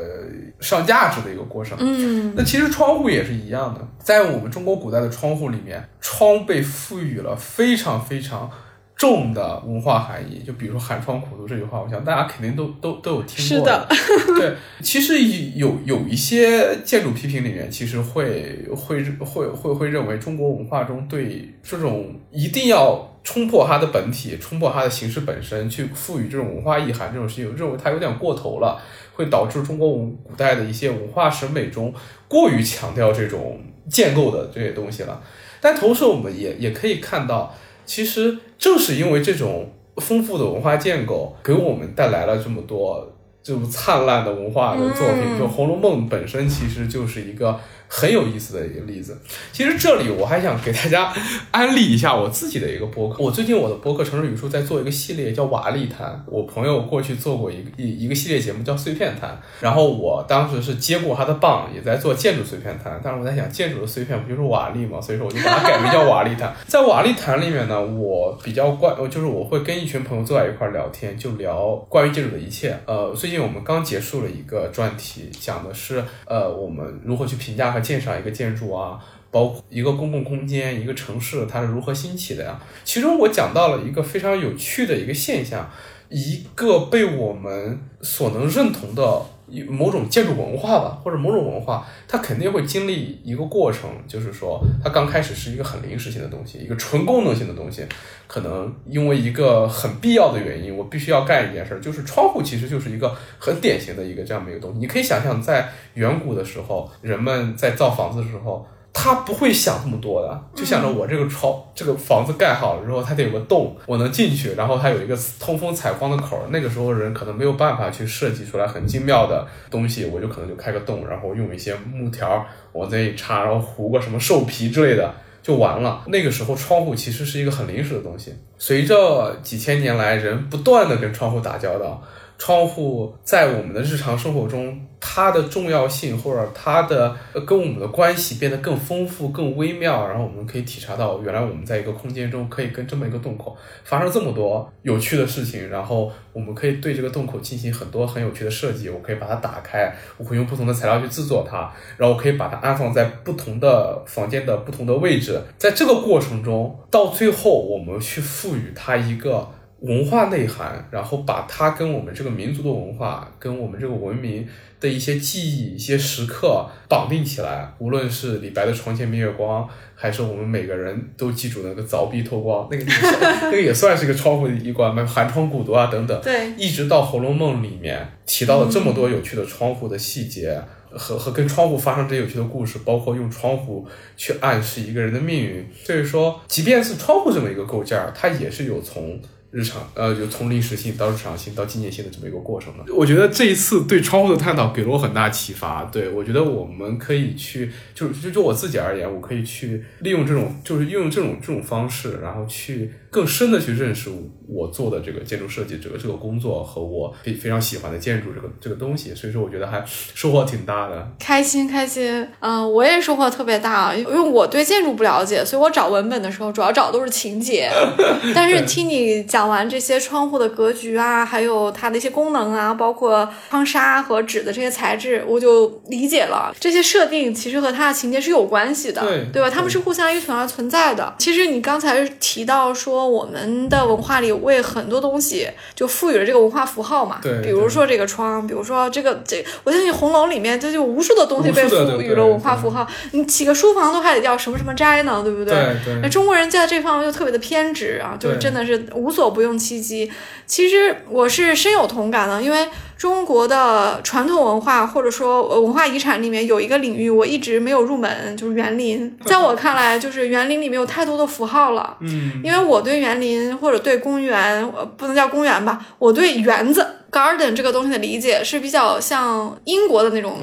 上价值的一个过程。嗯，那其实窗户也是一样的，在我们中国古代的窗户里面，窗被赋予了非常非常重的文化含义。就比如说“寒窗苦读”这句话，我想大家肯定都都都有听过。是的，对，其实有有一些建筑批评里面，其实会会会会会认为中国文化中对这种一定要。冲破它的本体，冲破它的形式本身，去赋予这种文化意涵，这种事情，认为它有点过头了，会导致中国文古代的一些文化审美中过于强调这种建构的这些东西了。但同时，我们也也可以看到，其实正是因为这种丰富的文化建构，给我们带来了这么多这种灿烂的文化的作品。就《红楼梦》本身其实就是一个。很有意思的一个例子。其实这里我还想给大家安利一下我自己的一个播客。我最近我的播客《城市语数》在做一个系列，叫瓦砾谈。我朋友过去做过一个一一个系列节目叫碎片谈，然后我当时是接过他的棒，也在做建筑碎片谈。但是我在想，建筑的碎片不就是瓦砾吗？所以说我就把它改名叫瓦砾谈。在瓦砾谈里面呢，我比较关，就是我会跟一群朋友坐在一块聊天，就聊关于建筑的一切。呃，最近我们刚结束了一个专题，讲的是呃我们如何去评价和。鉴赏一个建筑啊，包括一个公共空间、一个城市，它是如何兴起的呀？其中我讲到了一个非常有趣的一个现象，一个被我们所能认同的某种建筑文化吧，或者某种文化，它肯定会经历一个过程，就是说，它刚开始是一个很临时性的东西，一个纯功能性的东西，可能因为一个很必要的原因，我必须要干一件事儿，就是窗户其实就是一个很典型的一个这样的一个东西。你可以想象，在远古的时候，人们在造房子的时候。他不会想那么多的，就想着我这个窗，这个房子盖好了之后，它得有个洞，我能进去，然后它有一个通风采光的口。那个时候人可能没有办法去设计出来很精妙的东西，我就可能就开个洞，然后用一些木条往那一插，然后糊个什么兽皮之类的就完了。那个时候窗户其实是一个很临时的东西。随着几千年来人不断的跟窗户打交道。窗户在我们的日常生活中它的重要性，或者它的跟我们的关系变得更丰富、更微妙，然后我们可以体察到，原来我们在一个空间中可以跟这么一个洞口发生这么多有趣的事情，然后我们可以对这个洞口进行很多很有趣的设计。我可以把它打开，我可以用不同的材料去制作它，然后我可以把它安放在不同的房间的不同的位置。在这个过程中，到最后我们去赋予它一个。文化内涵，然后把它跟我们这个民族的文化、跟我们这个文明的一些记忆、一些时刻绑定起来。无论是李白的“床前明月光”，还是我们每个人都记住那个“凿壁偷光”，那个那个也算是一个窗户的一关嘛，寒窗苦读啊等等。对，一直到《红楼梦》里面提到了这么多有趣的窗户的细节，和和跟窗户发生这些有趣的故事，包括用窗户去暗示一个人的命运。所以说，即便是窗户这么一个构件儿，它也是有从。日常呃，就从临时性到日常性到纪念性的这么一个过程呢。我觉得这一次对窗户的探讨给了我很大启发。对我觉得我们可以去，就就就我自己而言，我可以去利用这种，就是运用这种这种方式，然后去更深的去认识我做的这个建筑设计这个这个工作和我非非常喜欢的建筑这个这个东西。所以说，我觉得还收获挺大的。开心开心，嗯，我也收获特别大，因为我对建筑不了解，所以我找文本的时候主要找都是情节。但是听你讲。讲完这些窗户的格局啊，还有它的一些功能啊，包括窗纱和纸的这些材质，我就理解了这些设定其实和它的情节是有关系的，对对吧？它们是互相依存而存在的。其实你刚才提到说，我们的文化里为很多东西就赋予了这个文化符号嘛，对，比如说这个窗，比如说这个这，我相信红楼里面这就无数的东西被赋予了文化符号。你起个书房都还得叫什么什么斋呢，对不对？对。那中国人在这方面就特别的偏执啊，就是真的是无所。不用其极，其实我是深有同感的，因为中国的传统文化或者说文化遗产里面有一个领域我一直没有入门，就是园林。在我看来，就是园林里面有太多的符号了。嗯，因为我对园林或者对公园，不能叫公园吧，我对园子 （garden） 这个东西的理解是比较像英国的那种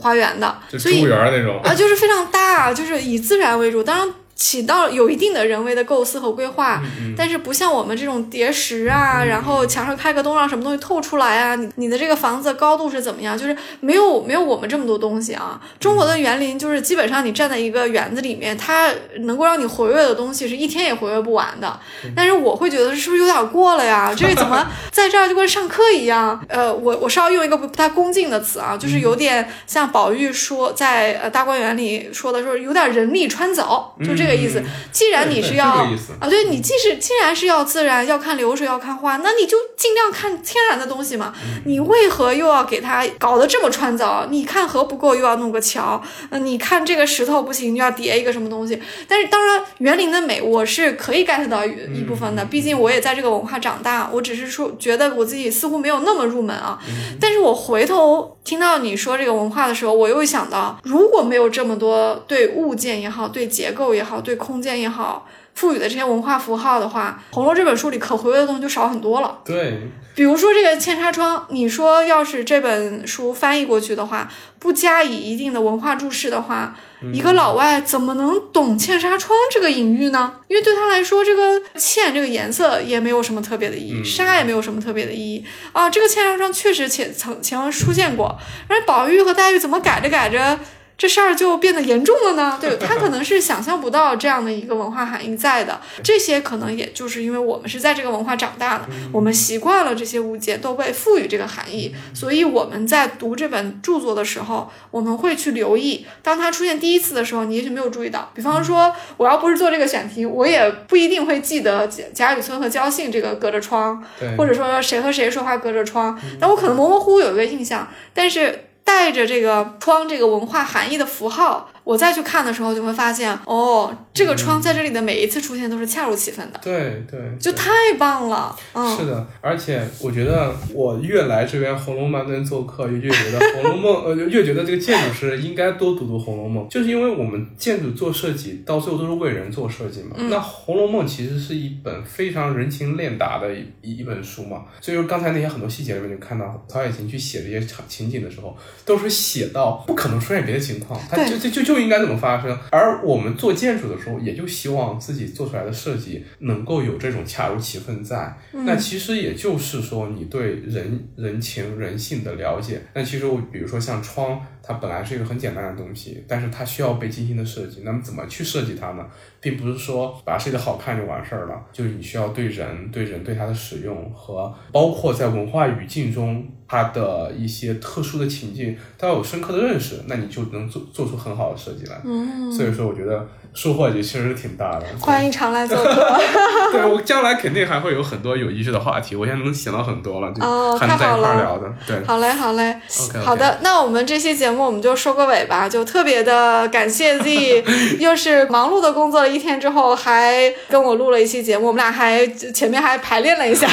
花园的，所以那种啊，就是非常大，就是以自然为主。当然。起到有一定的人为的构思和规划，但是不像我们这种叠石啊，然后墙上开个洞让什么东西透出来啊，你你的这个房子高度是怎么样？就是没有没有我们这么多东西啊。中国的园林就是基本上你站在一个园子里面，它能够让你活跃的东西是一天也活跃不完的。但是我会觉得是不是有点过了呀？这个怎么在这儿就跟上课一样？呃，我我稍微用一个不太恭敬的词啊，就是有点像宝玉说在呃大观园里说的说有点人力穿凿，就这。这个意思，既然你是要啊，对你既是既然是要自然，要看流水，要看花，那你就尽量看天然的东西嘛。你为何又要给它搞得这么穿凿？你看河不够，又要弄个桥。呃，你看这个石头不行，就要叠一个什么东西。但是当然，园林的美我是可以 get 到一部分的，毕竟我也在这个文化长大。我只是说，觉得我自己似乎没有那么入门啊。但是我回头听到你说这个文化的时候，我又想到，如果没有这么多对物件也好，对结构也好。对空间也好，赋予的这些文化符号的话，《红楼》这本书里可回味的东西就少很多了。对，比如说这个嵌纱窗，你说要是这本书翻译过去的话，不加以一定的文化注释的话，一个老外怎么能懂嵌纱窗这个隐喻呢？因为对他来说，这个嵌这个颜色也没有什么特别的意义，纱也没有什么特别的意义啊。这个嵌纱窗确实前曾前文出现过，而宝玉和黛玉怎么改着改着？这事儿就变得严重了呢，对 他可能是想象不到这样的一个文化含义在的。这些可能也就是因为我们是在这个文化长大的，我们习惯了这些物件都被赋予这个含义，所以我们在读这本著作的时候，我们会去留意，当它出现第一次的时候，你也许没有注意到。比方说，我要不是做这个选题，我也不一定会记得贾贾雨村和焦信这个隔着窗，或者说谁和谁说话隔着窗，但我可能模模糊糊有一个印象，但是。带着这个窗这个文化含义的符号。我再去看的时候，就会发现，哦，这个窗在这里的每一次出现都是恰如其分的。对对，就太棒了。嗯，是的，而且我觉得我越来这边《红楼梦》跟做客，越觉得《红楼梦》呃，越觉得这个建筑师应该多读读《红楼梦》，就是因为我们建筑做设计，到最后都是为人做设计嘛。那《红楼梦》其实是一本非常人情练达的一一本书嘛。所以说刚才那些很多细节里面，就看到曹雪芹去写这些场情景的时候，都是写到不可能出现别的情况，它就就就就应该这么发生。而我们做建筑的时候，也就希望自己做出来的设计能够有这种恰如其分在。那其实也就是说，你对人人情人性的了解。那其实我比如说像窗，它本来是一个很简单的东西，但是它需要被精心的设计。那么怎么去设计它呢？并不是说把它设计的好看就完事儿了，就是你需要对人、对人对它的使用和包括在文化语境中它的一些特殊的情境，都要有深刻的认识，那你就能做做出很好的设计来。嗯，所以说我觉得收获也确实挺大的。欢迎常来做客。对我将来肯定还会有很多有意思的话题，我现在能想到很多了，就哦还能在一块太好了儿聊的。对，好嘞，好嘞好的，那我们这期节目我们就收个尾吧，就特别的感谢 Z，又是忙碌的工作了一天之后，还跟我录了一期节目，我们俩还前面还排练了一下，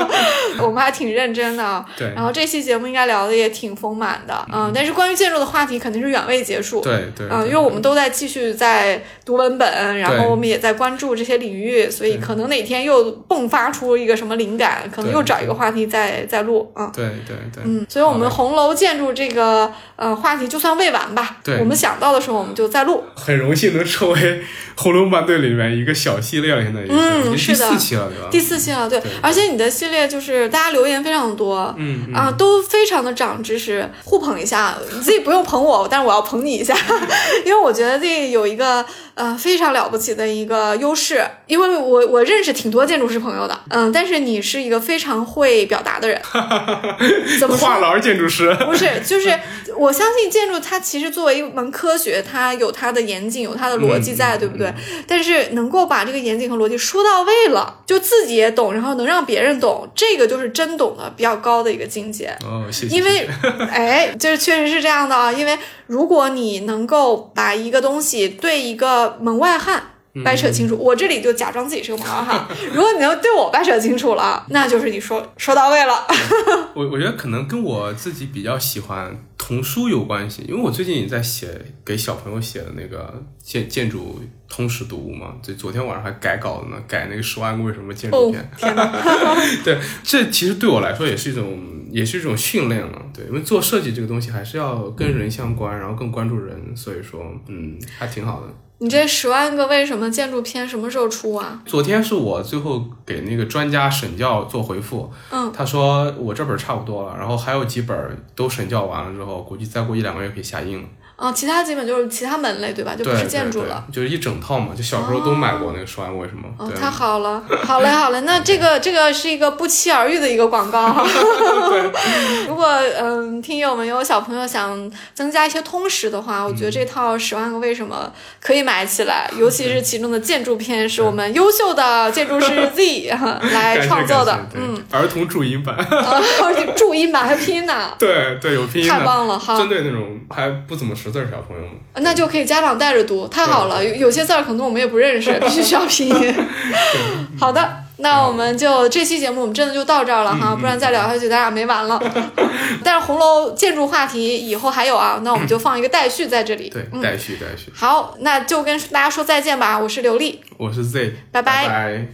我们还挺认真的。对然后这期节目应该聊的也挺丰满的，嗯，但是关于建筑的话题肯定是远未结束。对对，嗯，对因为我们都在继续在读文本，然后我们也在关注这些领域，所以可能哪天又迸发出一个什么灵感，可能又找一个话题再再录啊。对对对，嗯，所以我们红楼建筑这个呃话题就算未完吧。对我们想到的时候我们就再录。很荣幸能成为《红楼梦》队里面一个小系列了，现在已经第四期了，对吧？第四期了，对，而且你的系列就是大家留言非常多，啊，都非常的长知识，互捧一下。你自己不用捧我，但是我要捧你一下，因为我觉得这有一个呃非常了不起的一个优势，因为我我认识挺多建筑师朋友的，嗯，但是你是一个非常会表达的人，怎么说画廊建筑师，不是，就是 我相信建筑它其实作为一门科学，它有它的严谨，有它的逻辑在，嗯对不对？但是能够把这个严谨和逻辑说到位了，就自己也懂，然后能让别人懂，这个就是真懂的比较高的一个境界。哦，谢谢。因为哎，这确实是这样的啊。因为如果你能够把一个东西对一个门外汉掰扯清楚，我这里就假装自己是个门外汉。如果你能对我掰扯清楚了，那就是你说 说到位了。我我觉得可能跟我自己比较喜欢童书有关系，因为我最近也在写给小朋友写的那个建建筑通识读物嘛，就昨天晚上还改稿呢，改那个十万个为什么建筑！对，这其实对我来说也是一种，也是一种训练了。对，因为做设计这个东西还是要跟人相关，然后更关注人，所以说，嗯，还挺好的。你这十万个为什么建筑片什么时候出啊？昨天是我最后给那个专家审教做回复，嗯，他说我这本差不多了，然后还有几本都审教完了之后，估计再过一两个月可以下印了。啊，其他基本就是其他门类对吧？就不是建筑了。，就是一整套嘛，就小时候都买过那个十万个为什么。哦，太好了，好嘞，好嘞，那这个这个是一个不期而遇的一个广告 哈。如果嗯，听友们有小朋友想增加一些通识的话，我觉得这套《十万个为什么》可以买起来，尤其是其中的建筑篇，是我们优秀的建筑师 Z 哈来创作的嗯，儿童注音版，啊，而且注音版还拼音呢，对对，有拼音，太棒了哈针对那种还不怎么识字儿小朋友们。那就可以家长带着读，太好了。有有些字儿可能我们也不认识，必须 需要拼音。好的，那我们就这期节目我们真的就到这儿了哈，不然再聊下去咱俩没完了。但是红楼建筑话题以后还有啊，那我们就放一个待续在这里。对，嗯，待续待续。好，那就跟大家说再见吧。我是刘丽。我是 Z，拜拜拜拜